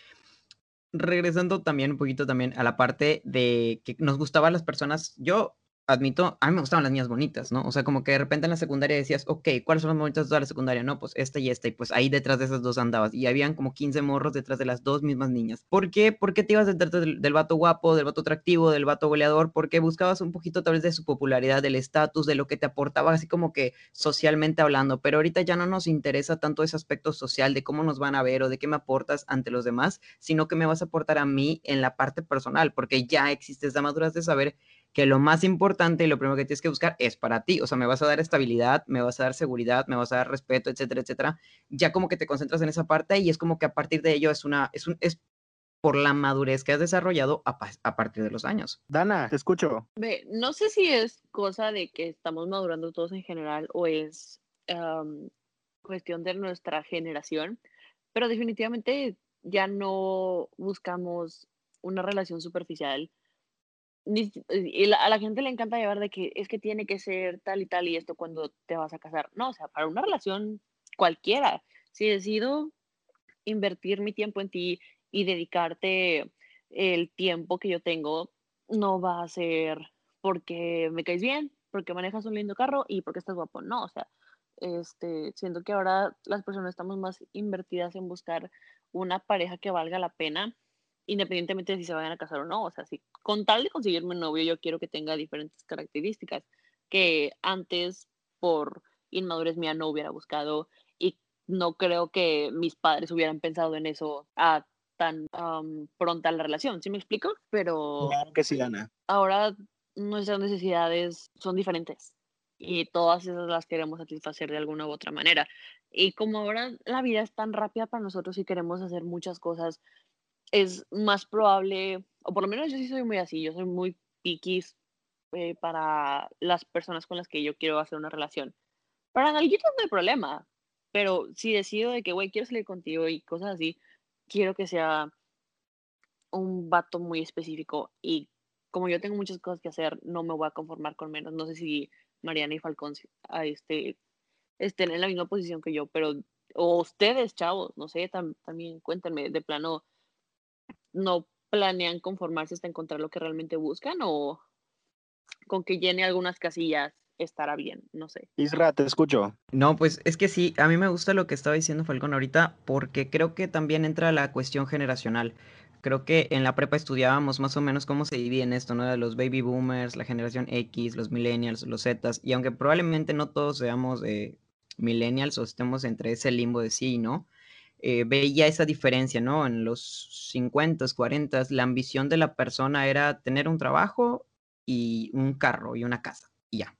regresando también un poquito también a la parte de que nos gustaban las personas, yo admito, a mí me gustaban las niñas bonitas, ¿no? O sea, como que de repente en la secundaria decías, ok, ¿cuáles son las bonitas de toda la secundaria? No, pues esta y esta, y pues ahí detrás de esas dos andabas. Y habían como 15 morros detrás de las dos mismas niñas. ¿Por qué? ¿Por qué te ibas detrás del, del vato guapo, del vato atractivo, del vato goleador? Porque buscabas un poquito tal vez de su popularidad, del estatus, de lo que te aportaba, así como que socialmente hablando. Pero ahorita ya no nos interesa tanto ese aspecto social de cómo nos van a ver o de qué me aportas ante los demás, sino que me vas a aportar a mí en la parte personal, porque ya existe esa madurez de saber que lo más importante y lo primero que tienes que buscar es para ti. O sea, me vas a dar estabilidad, me vas a dar seguridad, me vas a dar respeto, etcétera, etcétera. Ya como que te concentras en esa parte y es como que a partir de ello es una, es un, es por la madurez que has desarrollado a, a partir de los años. Dana, te escucho. Ve, no sé si es cosa de que estamos madurando todos en general o es um, cuestión de nuestra generación, pero definitivamente ya no buscamos una relación superficial y a la gente le encanta llevar de que es que tiene que ser tal y tal y esto cuando te vas a casar. No, o sea, para una relación cualquiera, si decido invertir mi tiempo en ti y dedicarte el tiempo que yo tengo, no va a ser porque me caes bien, porque manejas un lindo carro y porque estás guapo. No, o sea, este, siento que ahora las personas estamos más invertidas en buscar una pareja que valga la pena independientemente de si se vayan a casar o no. O sea, si con tal de conseguirme un novio, yo quiero que tenga diferentes características que antes, por inmadurez mía, no hubiera buscado. Y no creo que mis padres hubieran pensado en eso a tan pronta la relación. ¿Sí me explico? Pero. Claro que sí, Ana. Ahora nuestras necesidades son diferentes y todas esas las queremos satisfacer de alguna u otra manera. Y como ahora la vida es tan rápida para nosotros y queremos hacer muchas cosas es más probable, o por lo menos yo sí soy muy así, yo soy muy piquis eh, para las personas con las que yo quiero hacer una relación. Para alguien no hay problema, pero si decido de que, güey, quiero salir contigo y cosas así, quiero que sea un vato muy específico y como yo tengo muchas cosas que hacer, no me voy a conformar con menos. No sé si Mariana y Falcón este, estén en la misma posición que yo, pero, o ustedes, chavos, no sé, también cuéntenme, de plano, no planean conformarse hasta encontrar lo que realmente buscan o con que llene algunas casillas estará bien, no sé. Isra, te escucho. No, pues es que sí, a mí me gusta lo que estaba diciendo Falcón ahorita porque creo que también entra la cuestión generacional. Creo que en la prepa estudiábamos más o menos cómo se divide en esto, ¿no? De los baby boomers, la generación X, los millennials, los Zetas, y aunque probablemente no todos seamos eh, millennials o estemos entre ese limbo de sí, ¿no? Eh, veía esa diferencia, ¿no? En los 50, 40, la ambición de la persona era tener un trabajo y un carro y una casa, y ya.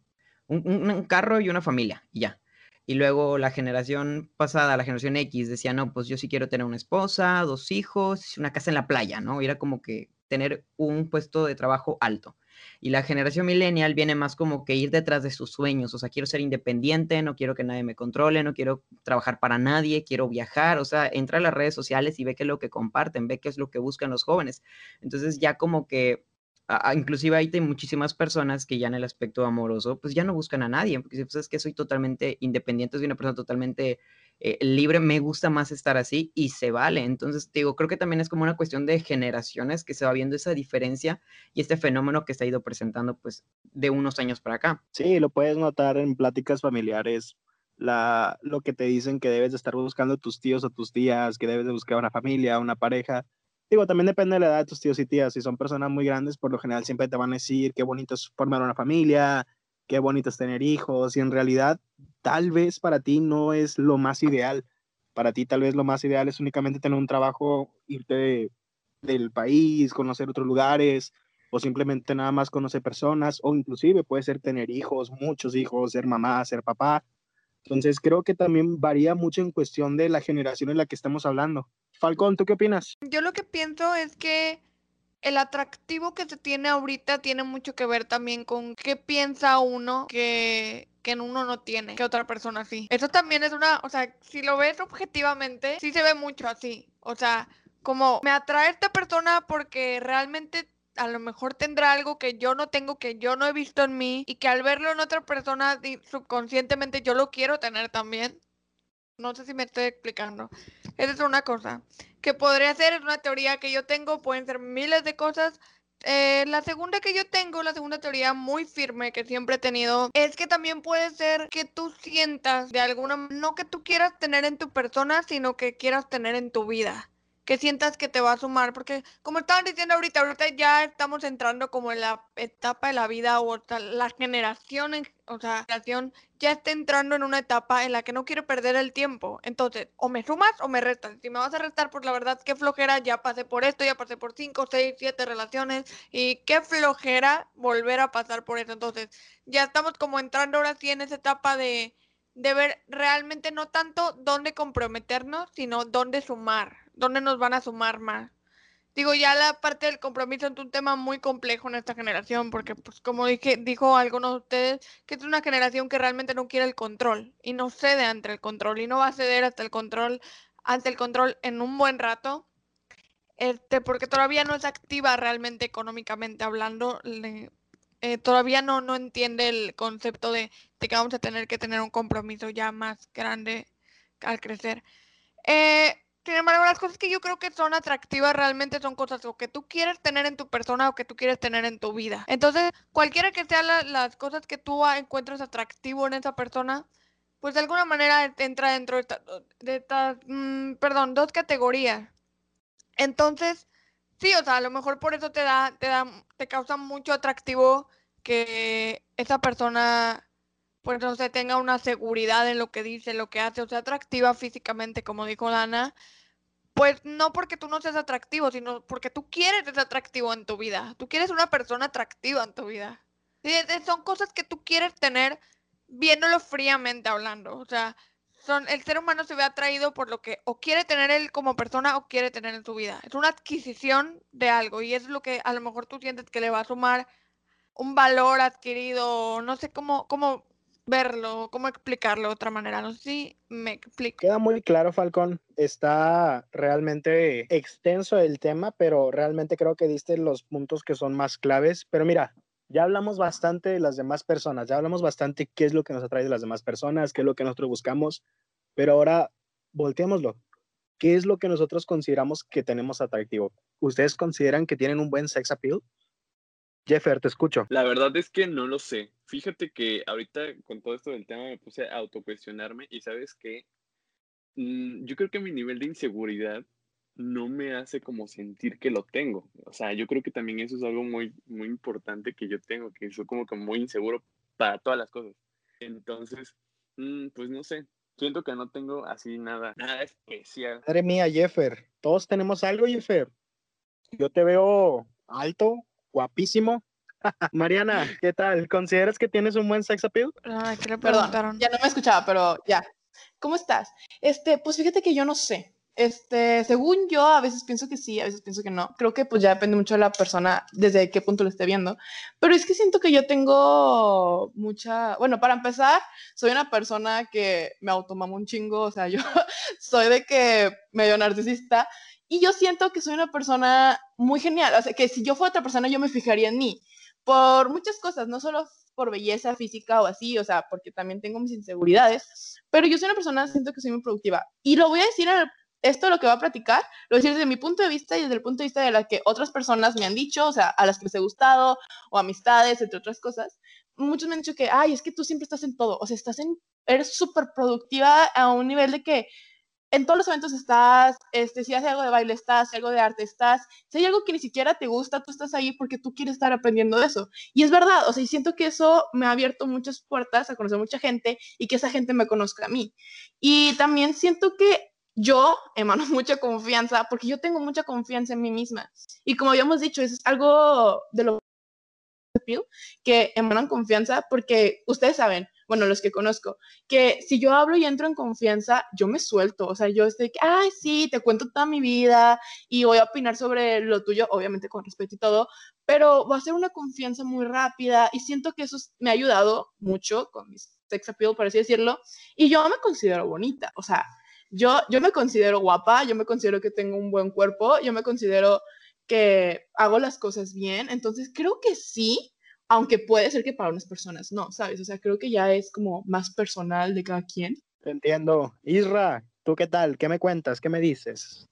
Un, carro y una familia, y ya. Y luego la generación pasada, la generación X, decía, no, pues yo sí quiero tener una esposa, dos hijos, una casa en la playa, ¿no? era como que tener un puesto de trabajo alto. Y la generación millennial viene más como que ir detrás de sus sueños, o sea, quiero ser independiente, no quiero que nadie me controle, no quiero trabajar para nadie, quiero viajar, o sea, entra a las redes sociales y ve qué es lo que comparten, ve qué es lo que buscan los jóvenes. Entonces ya como que inclusive ahí hay muchísimas personas que ya en el aspecto amoroso, pues ya no buscan a nadie, porque pues es que soy totalmente independiente, soy una persona totalmente eh, libre, me gusta más estar así y se vale. Entonces, digo, creo que también es como una cuestión de generaciones que se va viendo esa diferencia y este fenómeno que se ha ido presentando pues de unos años para acá. Sí, lo puedes notar en pláticas familiares. La, lo que te dicen que debes de estar buscando tus tíos o tus tías, que debes de buscar una familia, una pareja. Digo, también depende de la edad de tus tíos y tías. Si son personas muy grandes, por lo general siempre te van a decir qué bonito es formar una familia, qué bonito es tener hijos. Y en realidad tal vez para ti no es lo más ideal. Para ti tal vez lo más ideal es únicamente tener un trabajo, irte del país, conocer otros lugares o simplemente nada más conocer personas o inclusive puede ser tener hijos, muchos hijos, ser mamá, ser papá. Entonces creo que también varía mucho en cuestión de la generación en la que estamos hablando. Falcón, ¿tú qué opinas? Yo lo que pienso es que el atractivo que se tiene ahorita tiene mucho que ver también con qué piensa uno que, que uno no tiene, que otra persona sí. Eso también es una, o sea, si lo ves objetivamente, sí se ve mucho así. O sea, como me atrae esta persona porque realmente a lo mejor tendrá algo que yo no tengo, que yo no he visto en mí y que al verlo en otra persona subconscientemente yo lo quiero tener también. No sé si me estoy explicando. Esa es una cosa que podría ser, es una teoría que yo tengo, pueden ser miles de cosas, eh, la segunda que yo tengo, la segunda teoría muy firme que siempre he tenido, es que también puede ser que tú sientas de alguna, no que tú quieras tener en tu persona, sino que quieras tener en tu vida que sientas que te va a sumar, porque como estaban diciendo ahorita, ahorita ya estamos entrando como en la etapa de la vida o sea, la generación, o sea, generación ya está entrando en una etapa en la que no quiero perder el tiempo. Entonces, o me sumas o me restas. Si me vas a restar, pues la verdad, qué flojera, ya pasé por esto, ya pasé por cinco, seis, siete relaciones y qué flojera volver a pasar por eso. Entonces, ya estamos como entrando ahora sí en esa etapa de de ver realmente no tanto dónde comprometernos, sino dónde sumar, dónde nos van a sumar más. Digo, ya la parte del compromiso es un tema muy complejo en esta generación, porque pues como dije, dijo algunos de ustedes, que es una generación que realmente no quiere el control y no cede ante el control y no va a ceder hasta el control, ante el control en un buen rato. Este, porque todavía no es activa realmente económicamente hablando, eh, todavía no, no entiende el concepto de, que vamos a tener que tener un compromiso ya más grande al crecer. Eh, sin embargo, las cosas que yo creo que son atractivas realmente son cosas que tú quieres tener en tu persona o que tú quieres tener en tu vida. Entonces, cualquiera que sean las cosas que tú encuentres atractivo en esa persona, pues de alguna manera entra dentro de estas, mm, perdón, dos categorías. Entonces, Sí, o sea, a lo mejor por eso te da, te da, te causa mucho atractivo que esa persona, pues no sé, tenga una seguridad en lo que dice, lo que hace, o sea, atractiva físicamente, como dijo Dana, pues no porque tú no seas atractivo, sino porque tú quieres ser atractivo en tu vida. Tú quieres una persona atractiva en tu vida. Son cosas que tú quieres tener viéndolo fríamente hablando. O sea, el ser humano se ve atraído por lo que o quiere tener él como persona o quiere tener en su vida. Es una adquisición de algo y es lo que a lo mejor tú sientes que le va a sumar un valor adquirido, no sé cómo, cómo verlo, cómo explicarlo de otra manera. No sé si me explico. Queda muy claro, Falcón. Está realmente extenso el tema, pero realmente creo que diste los puntos que son más claves. Pero mira, ya hablamos bastante de las demás personas, ya hablamos bastante qué es lo que nos atrae de las demás personas, qué es lo que nosotros buscamos, pero ahora volteémoslo. ¿Qué es lo que nosotros consideramos que tenemos atractivo? ¿Ustedes consideran que tienen un buen sex appeal? Jeffer, te escucho. La verdad es que no lo sé. Fíjate que ahorita con todo esto del tema me puse a autocuestionarme y sabes que mm, yo creo que mi nivel de inseguridad no me hace como sentir que lo tengo. O sea, yo creo que también eso es algo muy, muy importante que yo tengo, que soy como que muy inseguro para todas las cosas. Entonces, mm, pues no sé, siento que no tengo así nada, nada especial. Madre mía, Jeffer, todos tenemos algo, Jeffer. Yo te veo alto, guapísimo. Mariana, ¿qué tal? ¿Consideras que tienes un buen sex appeal? Ay, ¿qué le Perdón, ya no me escuchaba, pero ya. ¿Cómo estás? Este, pues fíjate que yo no sé. Este, según yo, a veces pienso que sí, a veces pienso que no. Creo que pues ya depende mucho de la persona desde qué punto lo esté viendo. Pero es que siento que yo tengo mucha, bueno, para empezar, soy una persona que me automamo un chingo, o sea, yo soy de que medio narcisista y yo siento que soy una persona muy genial, o sea, que si yo fuera otra persona yo me fijaría en mí por muchas cosas, no solo por belleza física o así, o sea, porque también tengo mis inseguridades, pero yo soy una persona, siento que soy muy productiva. Y lo voy a decir en el esto lo que va a platicar, lo voy a decir desde mi punto de vista y desde el punto de vista de la que otras personas me han dicho, o sea, a las que les he gustado, o amistades, entre otras cosas. Muchos me han dicho que, ay, es que tú siempre estás en todo, o sea, estás en, eres súper productiva a un nivel de que en todos los eventos estás, este, si haces algo de baile estás, si algo de arte estás, si hay algo que ni siquiera te gusta, tú estás ahí porque tú quieres estar aprendiendo de eso. Y es verdad, o sea, y siento que eso me ha abierto muchas puertas a conocer mucha gente y que esa gente me conozca a mí. Y también siento que yo emano mucha confianza porque yo tengo mucha confianza en mí misma. Y como habíamos dicho, es algo de lo que emanan confianza porque ustedes saben, bueno, los que conozco, que si yo hablo y entro en confianza, yo me suelto, o sea, yo estoy ay, sí, te cuento toda mi vida y voy a opinar sobre lo tuyo, obviamente con respeto y todo, pero va a ser una confianza muy rápida y siento que eso me ha ayudado mucho con mis sex appeal, por así decirlo, y yo me considero bonita, o sea, yo, yo me considero guapa, yo me considero que tengo un buen cuerpo, yo me considero que hago las cosas bien, entonces creo que sí, aunque puede ser que para unas personas no, ¿sabes? O sea, creo que ya es como más personal de cada quien. Te entiendo. Isra, ¿tú qué tal? ¿Qué me cuentas? ¿Qué me dices?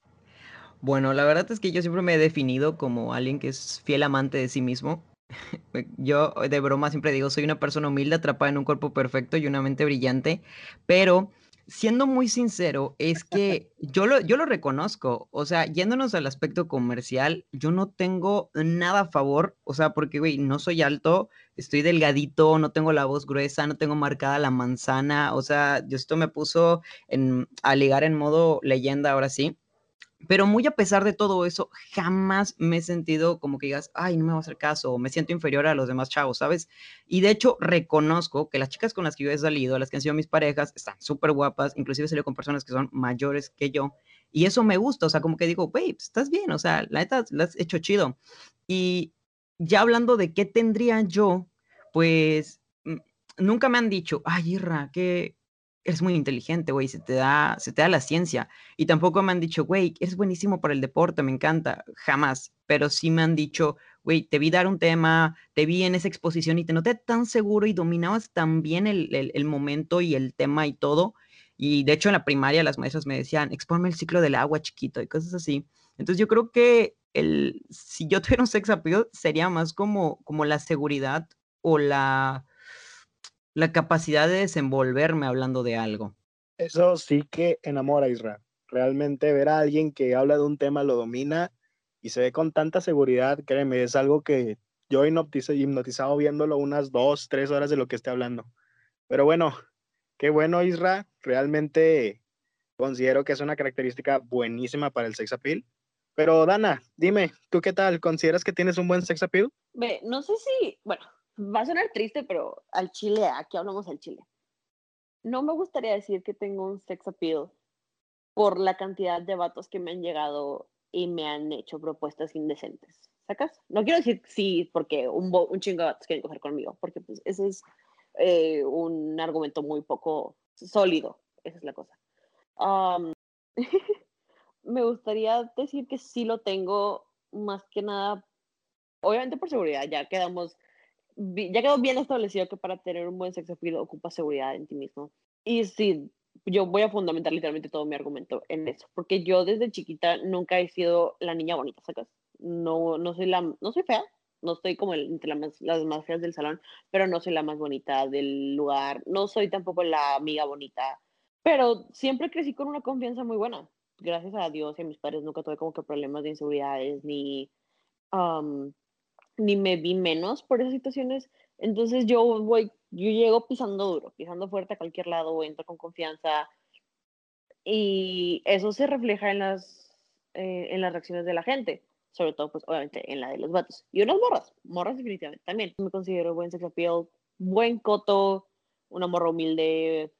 Bueno, la verdad es que yo siempre me he definido como alguien que es fiel amante de sí mismo. Yo de broma siempre digo, soy una persona humilde atrapada en un cuerpo perfecto y una mente brillante, pero siendo muy sincero, es que yo lo, yo lo reconozco, o sea, yéndonos al aspecto comercial, yo no tengo nada a favor, o sea, porque, güey, no soy alto, estoy delgadito, no tengo la voz gruesa, no tengo marcada la manzana, o sea, esto me puso en, a ligar en modo leyenda ahora sí. Pero muy a pesar de todo eso, jamás me he sentido como que digas, ay, no me va a hacer caso, o me siento inferior a los demás chavos, ¿sabes? Y de hecho, reconozco que las chicas con las que yo he salido, las que han sido mis parejas, están súper guapas, inclusive salido con personas que son mayores que yo, y eso me gusta, o sea, como que digo, babe, estás bien, o sea, la neta, la has hecho chido. Y ya hablando de qué tendría yo, pues mm, nunca me han dicho, ay, Irra, que eres muy inteligente, güey, se te da, se te da la ciencia. Y tampoco me han dicho, güey, eres buenísimo para el deporte, me encanta, jamás. Pero sí me han dicho, güey, te vi dar un tema, te vi en esa exposición y te noté tan seguro y dominabas tan bien el, el, momento y el tema y todo. Y de hecho en la primaria las maestras me decían, expónme el ciclo del agua chiquito y cosas así. Entonces yo creo que el, si yo tuviera un sex appeal sería más como, como la seguridad o la la capacidad de desenvolverme hablando de algo. Eso sí que enamora a Israel. Realmente ver a alguien que habla de un tema, lo domina y se ve con tanta seguridad, créeme, es algo que yo he hipnotizado viéndolo unas dos, tres horas de lo que esté hablando. Pero bueno, qué bueno, Isra. Realmente considero que es una característica buenísima para el sex appeal. Pero Dana, dime, ¿tú qué tal? ¿Consideras que tienes un buen sex appeal? Ve, no sé si, bueno, va a sonar triste, pero al chile, aquí hablamos al chile. No me gustaría decir que tengo un sex appeal por la cantidad de vatos que me han llegado y me han hecho propuestas indecentes. ¿Sacas? No quiero decir sí, porque un, un chingo de vatos quieren coger conmigo, porque pues ese es eh, un argumento muy poco sólido. Esa es la cosa. me gustaría decir que sí lo tengo, más que nada, obviamente por seguridad, ya quedamos ya quedó bien establecido que para tener un buen sexo ocupa seguridad en ti mismo. Y sí, yo voy a fundamentar literalmente todo mi argumento en eso, porque yo desde chiquita nunca he sido la niña bonita, ¿sacas? No, no soy la, no soy fea, no estoy como entre las las más feas del salón, pero no soy la más bonita del lugar, no soy tampoco la amiga bonita, pero siempre crecí con una confianza muy buena. Gracias a Dios y a mis padres nunca tuve como que problemas de inseguridades ni um, ni me vi menos por esas situaciones. Entonces yo voy, yo llego pisando duro, pisando fuerte a cualquier lado, entro con confianza y eso se refleja en las, eh, en las reacciones de la gente, sobre todo pues obviamente en la de los vatos. Y unas morras, morras definitivamente también. Me considero buen sex appeal, buen coto, una morra humilde.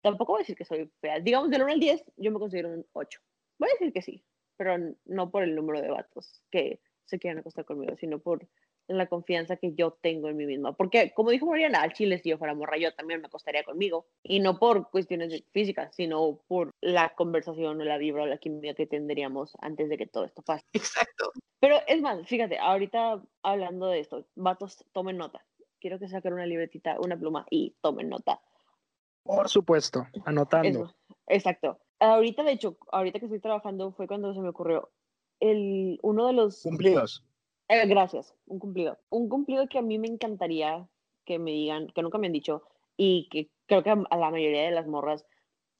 Tampoco voy a decir que soy fea. Digamos, del 1 al 10, yo me considero un 8. Voy a decir que sí, pero no por el número de vatos que se quieran acostar conmigo, sino por la confianza que yo tengo en mí misma. Porque, como dijo Mariana, al chile, si yo fuera morra, yo también me acostaría conmigo. Y no por cuestiones físicas, sino por la conversación o la vibra o la química que tendríamos antes de que todo esto pase. Exacto. Pero es más, fíjate, ahorita hablando de esto, vatos, tomen nota. Quiero que saquen una libretita, una pluma y tomen nota. Por supuesto, anotando. exacto. Ahorita, de hecho, ahorita que estoy trabajando fue cuando se me ocurrió, el, uno de los... Cumplidos. Eh, gracias, un cumplido. Un cumplido que a mí me encantaría que me digan, que nunca me han dicho, y que creo que a la mayoría de las morras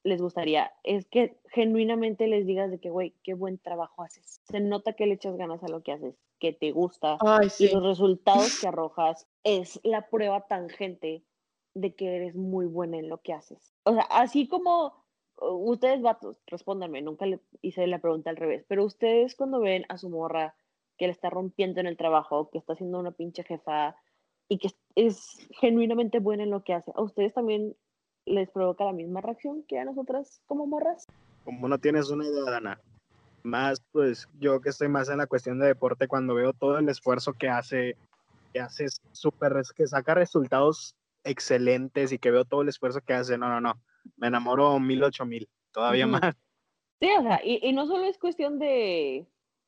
les gustaría, es que genuinamente les digas de que, güey, qué buen trabajo haces. Se nota que le echas ganas a lo que haces, que te gusta, y los resultados que arrojas es la prueba tangente de que eres muy buena en lo que haces. O sea, así como ustedes vatos, respóndanme, nunca le hice la pregunta al revés, pero ustedes cuando ven a su morra que le está rompiendo en el trabajo, que está haciendo una pinche jefa y que es genuinamente buena en lo que hace, ¿a ustedes también les provoca la misma reacción que a nosotras como morras? Como no tienes una idea, Dana. Más, pues yo que estoy más en la cuestión de deporte, cuando veo todo el esfuerzo que hace, que hace súper, que saca resultados excelentes y que veo todo el esfuerzo que hace, no, no, no me enamoro mil, ocho mil, todavía más. Sí, o sea, y, y, no solo es cuestión de,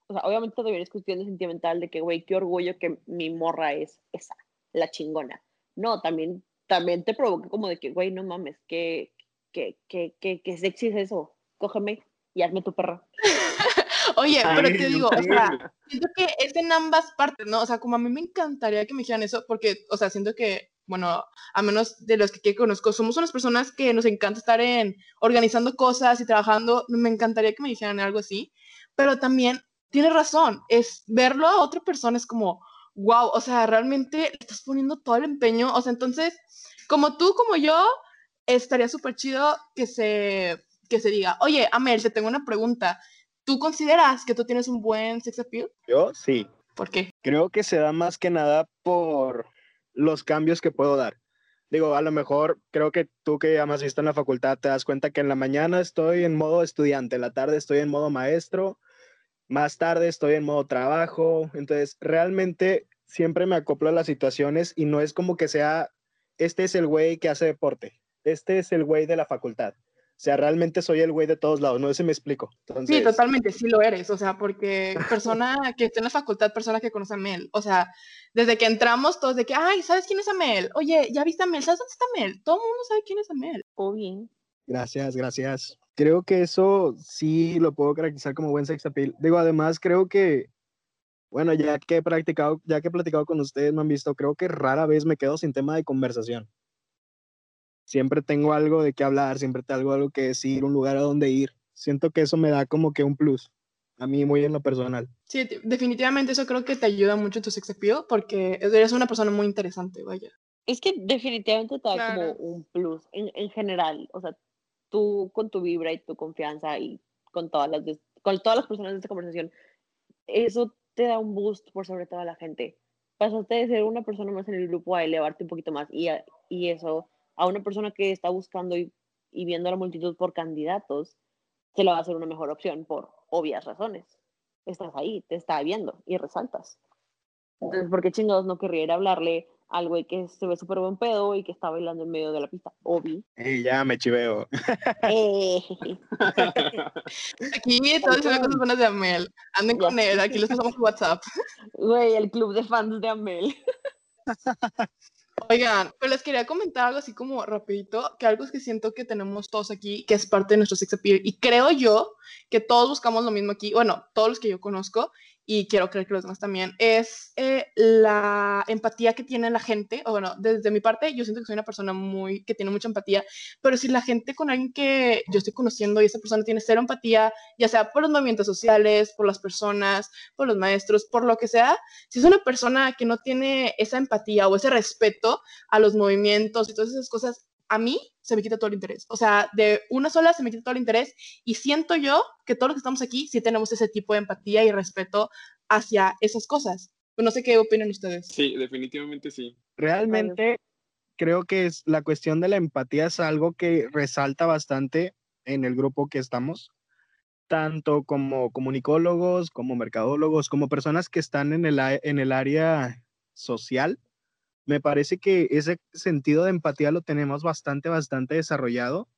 o sea, obviamente también es cuestión de sentimental, de que, güey, qué orgullo que mi morra es esa, la chingona. No, también, también te provoca como de que, güey, no mames, que, que, que, que, que sexy es eso, cógeme y hazme tu perra. Oye, pero te digo, o sea, siento que es en ambas partes, ¿no? O sea, como a mí me encantaría que me dijeran eso, porque, o sea, siento que, bueno, a menos de los que, que conozco, somos unas personas que nos encanta estar en organizando cosas y trabajando. Me encantaría que me dijeran algo así, pero también tienes razón, es verlo a otra persona es como, wow, o sea, realmente le estás poniendo todo el empeño, o sea, entonces, como tú, como yo, estaría súper chido que se, que se diga, oye, Amel, te tengo una pregunta. ¿Tú consideras que tú tienes un buen sex appeal? Yo sí. ¿Por qué? Creo que se da más que nada por los cambios que puedo dar. Digo, a lo mejor creo que tú que has visto en la facultad te das cuenta que en la mañana estoy en modo estudiante, en la tarde estoy en modo maestro, más tarde estoy en modo trabajo. Entonces, realmente siempre me acoplo a las situaciones y no es como que sea, este es el güey que hace deporte, este es el güey de la facultad. O sea, realmente soy el güey de todos lados, no sé si me explico. Sí, Entonces, totalmente, sí lo eres, o sea, porque persona que está en la facultad, persona que conoce a Mel, o sea, desde que entramos todos de que, ay, ¿sabes quién es Amel? Oye, ¿ya viste a Mel? ¿Sabes dónde está Mel? Todo el mundo sabe quién es Amel. O bien. Gracias, gracias. Creo que eso sí lo puedo caracterizar como buen sex appeal. Digo, además creo que, bueno, ya que he practicado, ya que he platicado con ustedes, me han visto, creo que rara vez me quedo sin tema de conversación. Siempre tengo algo de qué hablar, siempre tengo algo que decir, un lugar a donde ir. Siento que eso me da como que un plus, a mí muy en lo personal. Sí, te- definitivamente eso creo que te ayuda mucho en tu sex appeal, porque eres una persona muy interesante, vaya. Es que definitivamente te da Claro. como un plus en, en general. O sea, tú con tu vibra y tu confianza y con todas las, con todas las personas de esta conversación, eso te da un boost por sobre toda la gente. Pasaste de ser una persona más en el grupo a elevarte un poquito más y, a- y eso a una persona que está buscando y, y viendo a la multitud por candidatos, se le va a hacer una mejor opción por obvias razones. Estás ahí, te está viendo y resaltas. Entonces, ¿por qué chingados no querría ir a hablarle al güey que se ve súper buen pedo y que está bailando en medio de la pista? Obi. Y ya me chiveo. Eh, Aquí todos diciendo cosas buenas de Amel. Anden Ya. con él, aquí les pasamos WhatsApp. Güey, el club de fans de Amel. Oigan, pero les quería comentar algo así como rapidito, que algo es que siento que tenemos todos aquí, que es parte de nuestro sex appeal, y creo yo que todos buscamos lo mismo aquí, bueno, todos los que yo conozco, y quiero creer que los demás también, es eh, la empatía que tiene la gente, o bueno, desde mi parte, yo siento que soy una persona muy, que tiene mucha empatía, pero si la gente con alguien que yo estoy conociendo y esa persona tiene cero empatía, ya sea por los movimientos sociales, por las personas, por los maestros, por lo que sea, si es una persona que no tiene esa empatía o ese respeto a los movimientos y todas esas cosas, a mí se me quita todo el interés. O sea, de una sola se me quita todo el interés y siento yo que todos los que estamos aquí sí tenemos ese tipo de empatía y respeto hacia esas cosas. Pues no sé qué opinan ustedes. Sí, definitivamente sí. Realmente creo que es, la cuestión de la empatía es algo que resalta bastante en el grupo que estamos, tanto como comunicólogos, como mercadólogos, como personas que están en el, en el área social. Me parece que ese sentido de empatía lo tenemos bastante, bastante desarrollado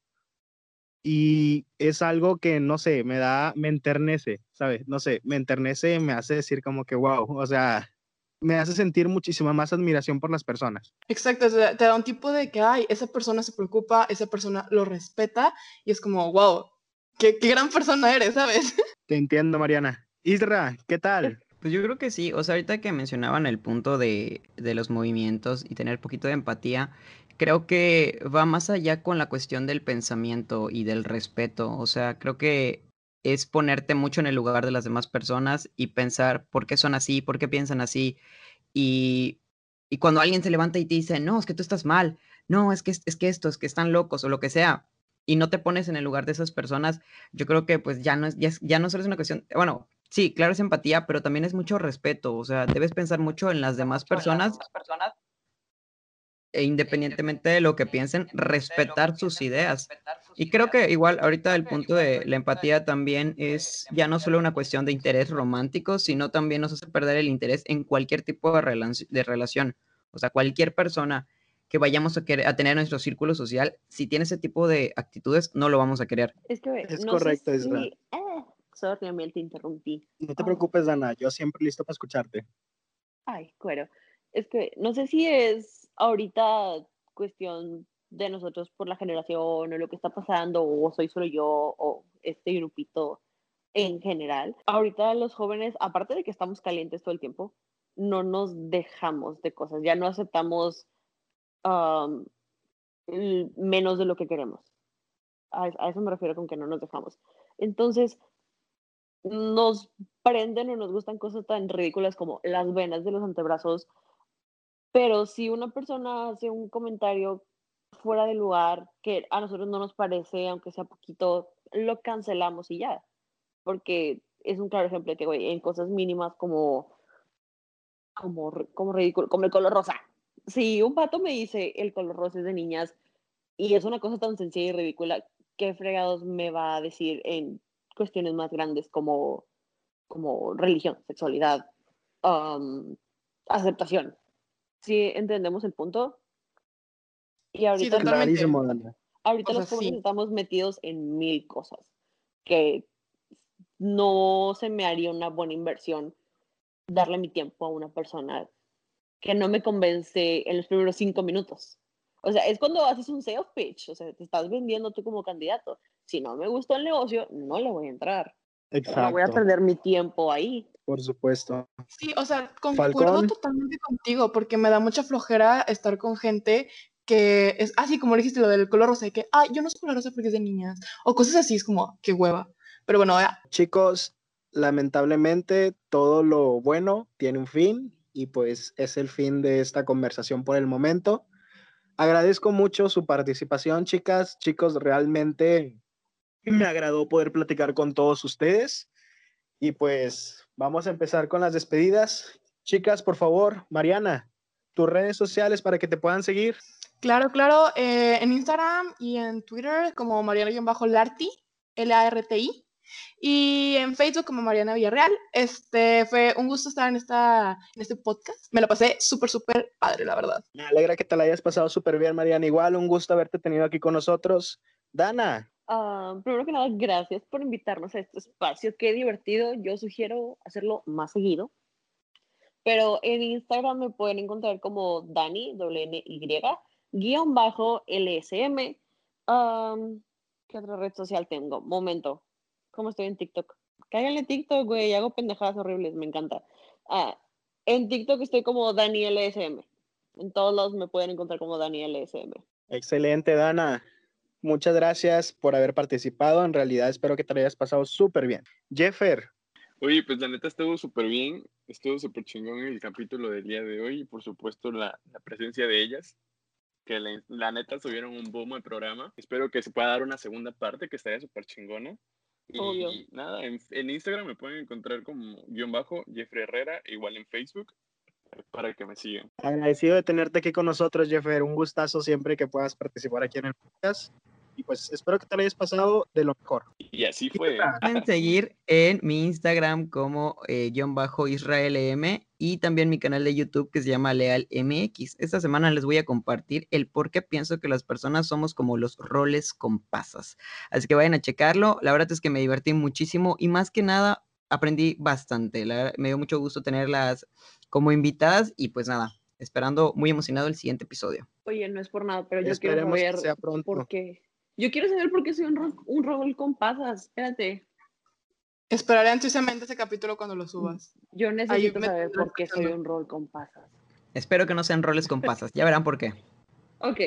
y es algo que, no sé, me da, me enternece, ¿sabes? No sé, me enternece, me hace decir como que, wow, o sea, me hace sentir muchísima más admiración por las personas. Exacto, o sea, te da un tipo de que, ay, esa persona se preocupa, esa persona lo respeta y es como, wow, qué, qué gran persona eres, ¿sabes? Te entiendo, Mariana. Isra, ¿qué tal? Pues yo creo que sí, o sea, ahorita que mencionaban el punto de, de los movimientos y tener poquito de empatía, creo que va más allá con la cuestión del pensamiento y del respeto, o sea, creo que es ponerte mucho en el lugar de las demás personas y pensar por qué son así, por qué piensan así, y, y cuando alguien se levanta y te dice, no, es que tú estás mal, no, es que, es que estos, que están locos o lo que sea, y no te pones en el lugar de esas personas, yo creo que pues ya no es, ya, ya no solo es una cuestión, bueno, sí, claro es empatía, pero también es mucho respeto, o sea, debes pensar mucho en las demás personas e independientemente de lo que piensen, respetar sus ideas. Y creo que igual ahorita el punto de la empatía también es ya no solo una cuestión de interés romántico, sino también nos hace perder el interés en cualquier tipo de, relación. O sea, cualquier persona que vayamos a, querer, a tener en nuestro círculo social, si tiene ese tipo de actitudes, no lo vamos a querer. Es que, Es no correcto, si... eh, sorry, Amel, te interrumpí. No te preocupes, Dana, yo siempre listo para escucharte. Ay, cuero. Es que no sé si es ahorita cuestión de nosotros por la generación o lo que está pasando, o soy solo yo, o este grupito en general. Ahorita los jóvenes, aparte de que estamos calientes todo el tiempo, no nos dejamos de cosas, ya no aceptamos am, l- menos de lo que queremos. A, a eso me refiero con que no nos dejamos. Entonces, nos prenden o nos gustan cosas tan ridículas como las venas de los antebrazos, pero si una persona hace un comentario fuera de lugar que a nosotros no nos parece, aunque sea poquito, lo cancelamos y ya. Porque es un claro ejemplo de que, güey, en cosas mínimas como, como, como ridículo, como el color rosa. Si un pato me dice el color rosa es de niñas y es una cosa tan sencilla y ridícula, ¿qué fregados me va a decir en cuestiones más grandes como, como religión, sexualidad, am, aceptación? Si entendemos el punto. Y ahorita, totalmente. Clarísimo, Dana. ahorita o sea, los jóvenes sí. estamos metidos en mil cosas que no se me haría una buena inversión darle mi tiempo a una persona que no me convence en los primeros cinco minutos. O sea, es cuando haces un sales pitch, o sea, te estás vendiendo tú como candidato. Si no me gustó el negocio, no le voy a entrar. No voy a Exacto, perder mi tiempo ahí. por supuesto. Sí, o sea, concuerdo Falcón. totalmente contigo, porque me da mucha flojera estar con gente que es así como dijiste lo del color rosa, y que, ah, yo no soy color rosa porque es de niñas, o cosas así, es como, qué hueva. Pero bueno, ya, Chicos, lamentablemente todo lo bueno tiene un fin y pues es el fin de esta conversación por el momento. Agradezco mucho su participación, chicas. Chicos, realmente me agradó poder platicar con todos ustedes. Y pues vamos a empezar con las despedidas. Chicas, por favor, Mariana, tus redes sociales para que te puedan seguir. Claro, claro. eh, en Instagram y en Twitter como Mariana-Larti, L-A-R-T-I. Y en Facebook como Mariana Villarreal. Este fue un gusto estar en, esta, en este podcast. Me lo pasé súper, súper padre, la verdad. Me alegra que te la hayas pasado súper bien, Mariana. Igual, un gusto haberte tenido aquí con nosotros. Dana, Ah, primero que nada, gracias por invitarnos a este espacio. Qué divertido. Yo sugiero hacerlo más seguido. Pero en Instagram me pueden encontrar como Dani, Y, guion bajo LSM. Am, ¿Qué otra red social tengo? Momento. ¿Cómo estoy en TikTok? Cáiganle TikTok, güey. Hago pendejadas horribles. Me encanta. Ah, en TikTok estoy como Dani LSM. En todos lados me pueden encontrar como Dani LSM. excelente, Dana. Muchas gracias por haber participado. En realidad, espero que te la hayas pasado súper bien. Jeffer, Oye, pues la neta estuvo súper bien, estuvo súper chingón el capítulo del día de hoy y por supuesto la, la presencia de ellas, que la, la neta subieron un boom al programa. Espero que se pueda dar una segunda parte que estaría súper chingona. Y Obvio. nada, en, en Instagram me pueden encontrar como guion bajo Jeffrey Herrera, igual en Facebook, para que me sigan. agradecido de tenerte aquí con nosotros, Jeffer. Un gustazo siempre que puedas participar aquí en el podcast. Y pues espero que te la hayas pasado de lo mejor. Y así fue. Pueden seguir en mi Instagram como eh, guion bajo israelm y también mi canal de YouTube que se llama Leal MX. Esta semana les voy a compartir el por qué pienso que las personas somos como los roles con pasas. Así que vayan a checarlo. La verdad es que me divertí muchísimo y más que nada aprendí bastante. La verdad, me dio mucho gusto tenerlas como invitadas y pues nada, esperando muy emocionado el siguiente episodio. Oye, no es por nada, pero yo quiero Esperemos saber sea pronto. por qué. Yo quiero saber por qué soy un rol, un rol con pasas. Espérate. Esperaré ansiosamente ese capítulo cuando lo subas. Yo necesito saber por qué soy un rol con pasas. Espero que no sean roles con pasas. Ya verán por qué. Ok.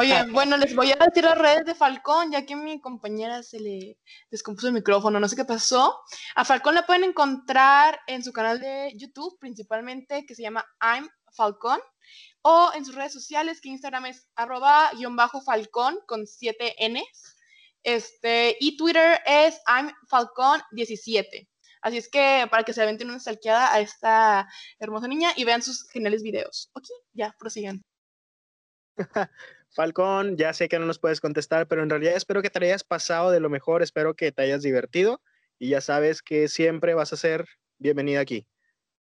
Oye, bueno, les voy a decir las redes de Falcón, ya que mi compañera se le descompuso el micrófono, no sé qué pasó. A Falcón la pueden encontrar en su canal de YouTube, principalmente, que se llama I'm Falcón, o en sus redes sociales, que Instagram es arroba guion bajo Falcón con 7 Ns. Este, y Twitter es I'm Falcón 17. Así es que para que se aventen una stalkeada a esta hermosa niña y vean sus geniales videos. Ok, ya, prosigan. Falcón, ya sé que no nos puedes contestar, pero en realidad espero que te hayas pasado de lo mejor, espero que te hayas divertido y ya sabes que siempre vas a ser bienvenida aquí.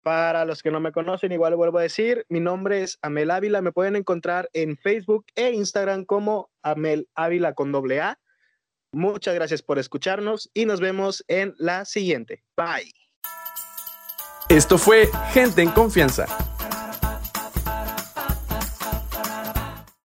Para los que no me conocen, igual vuelvo a decir, mi nombre es Amel Ávila, me pueden encontrar en Facebook e Instagram como Amel Ávila con doble A. Muchas gracias por escucharnos y nos vemos en la siguiente. Bye. Esto fue Gente en Confianza.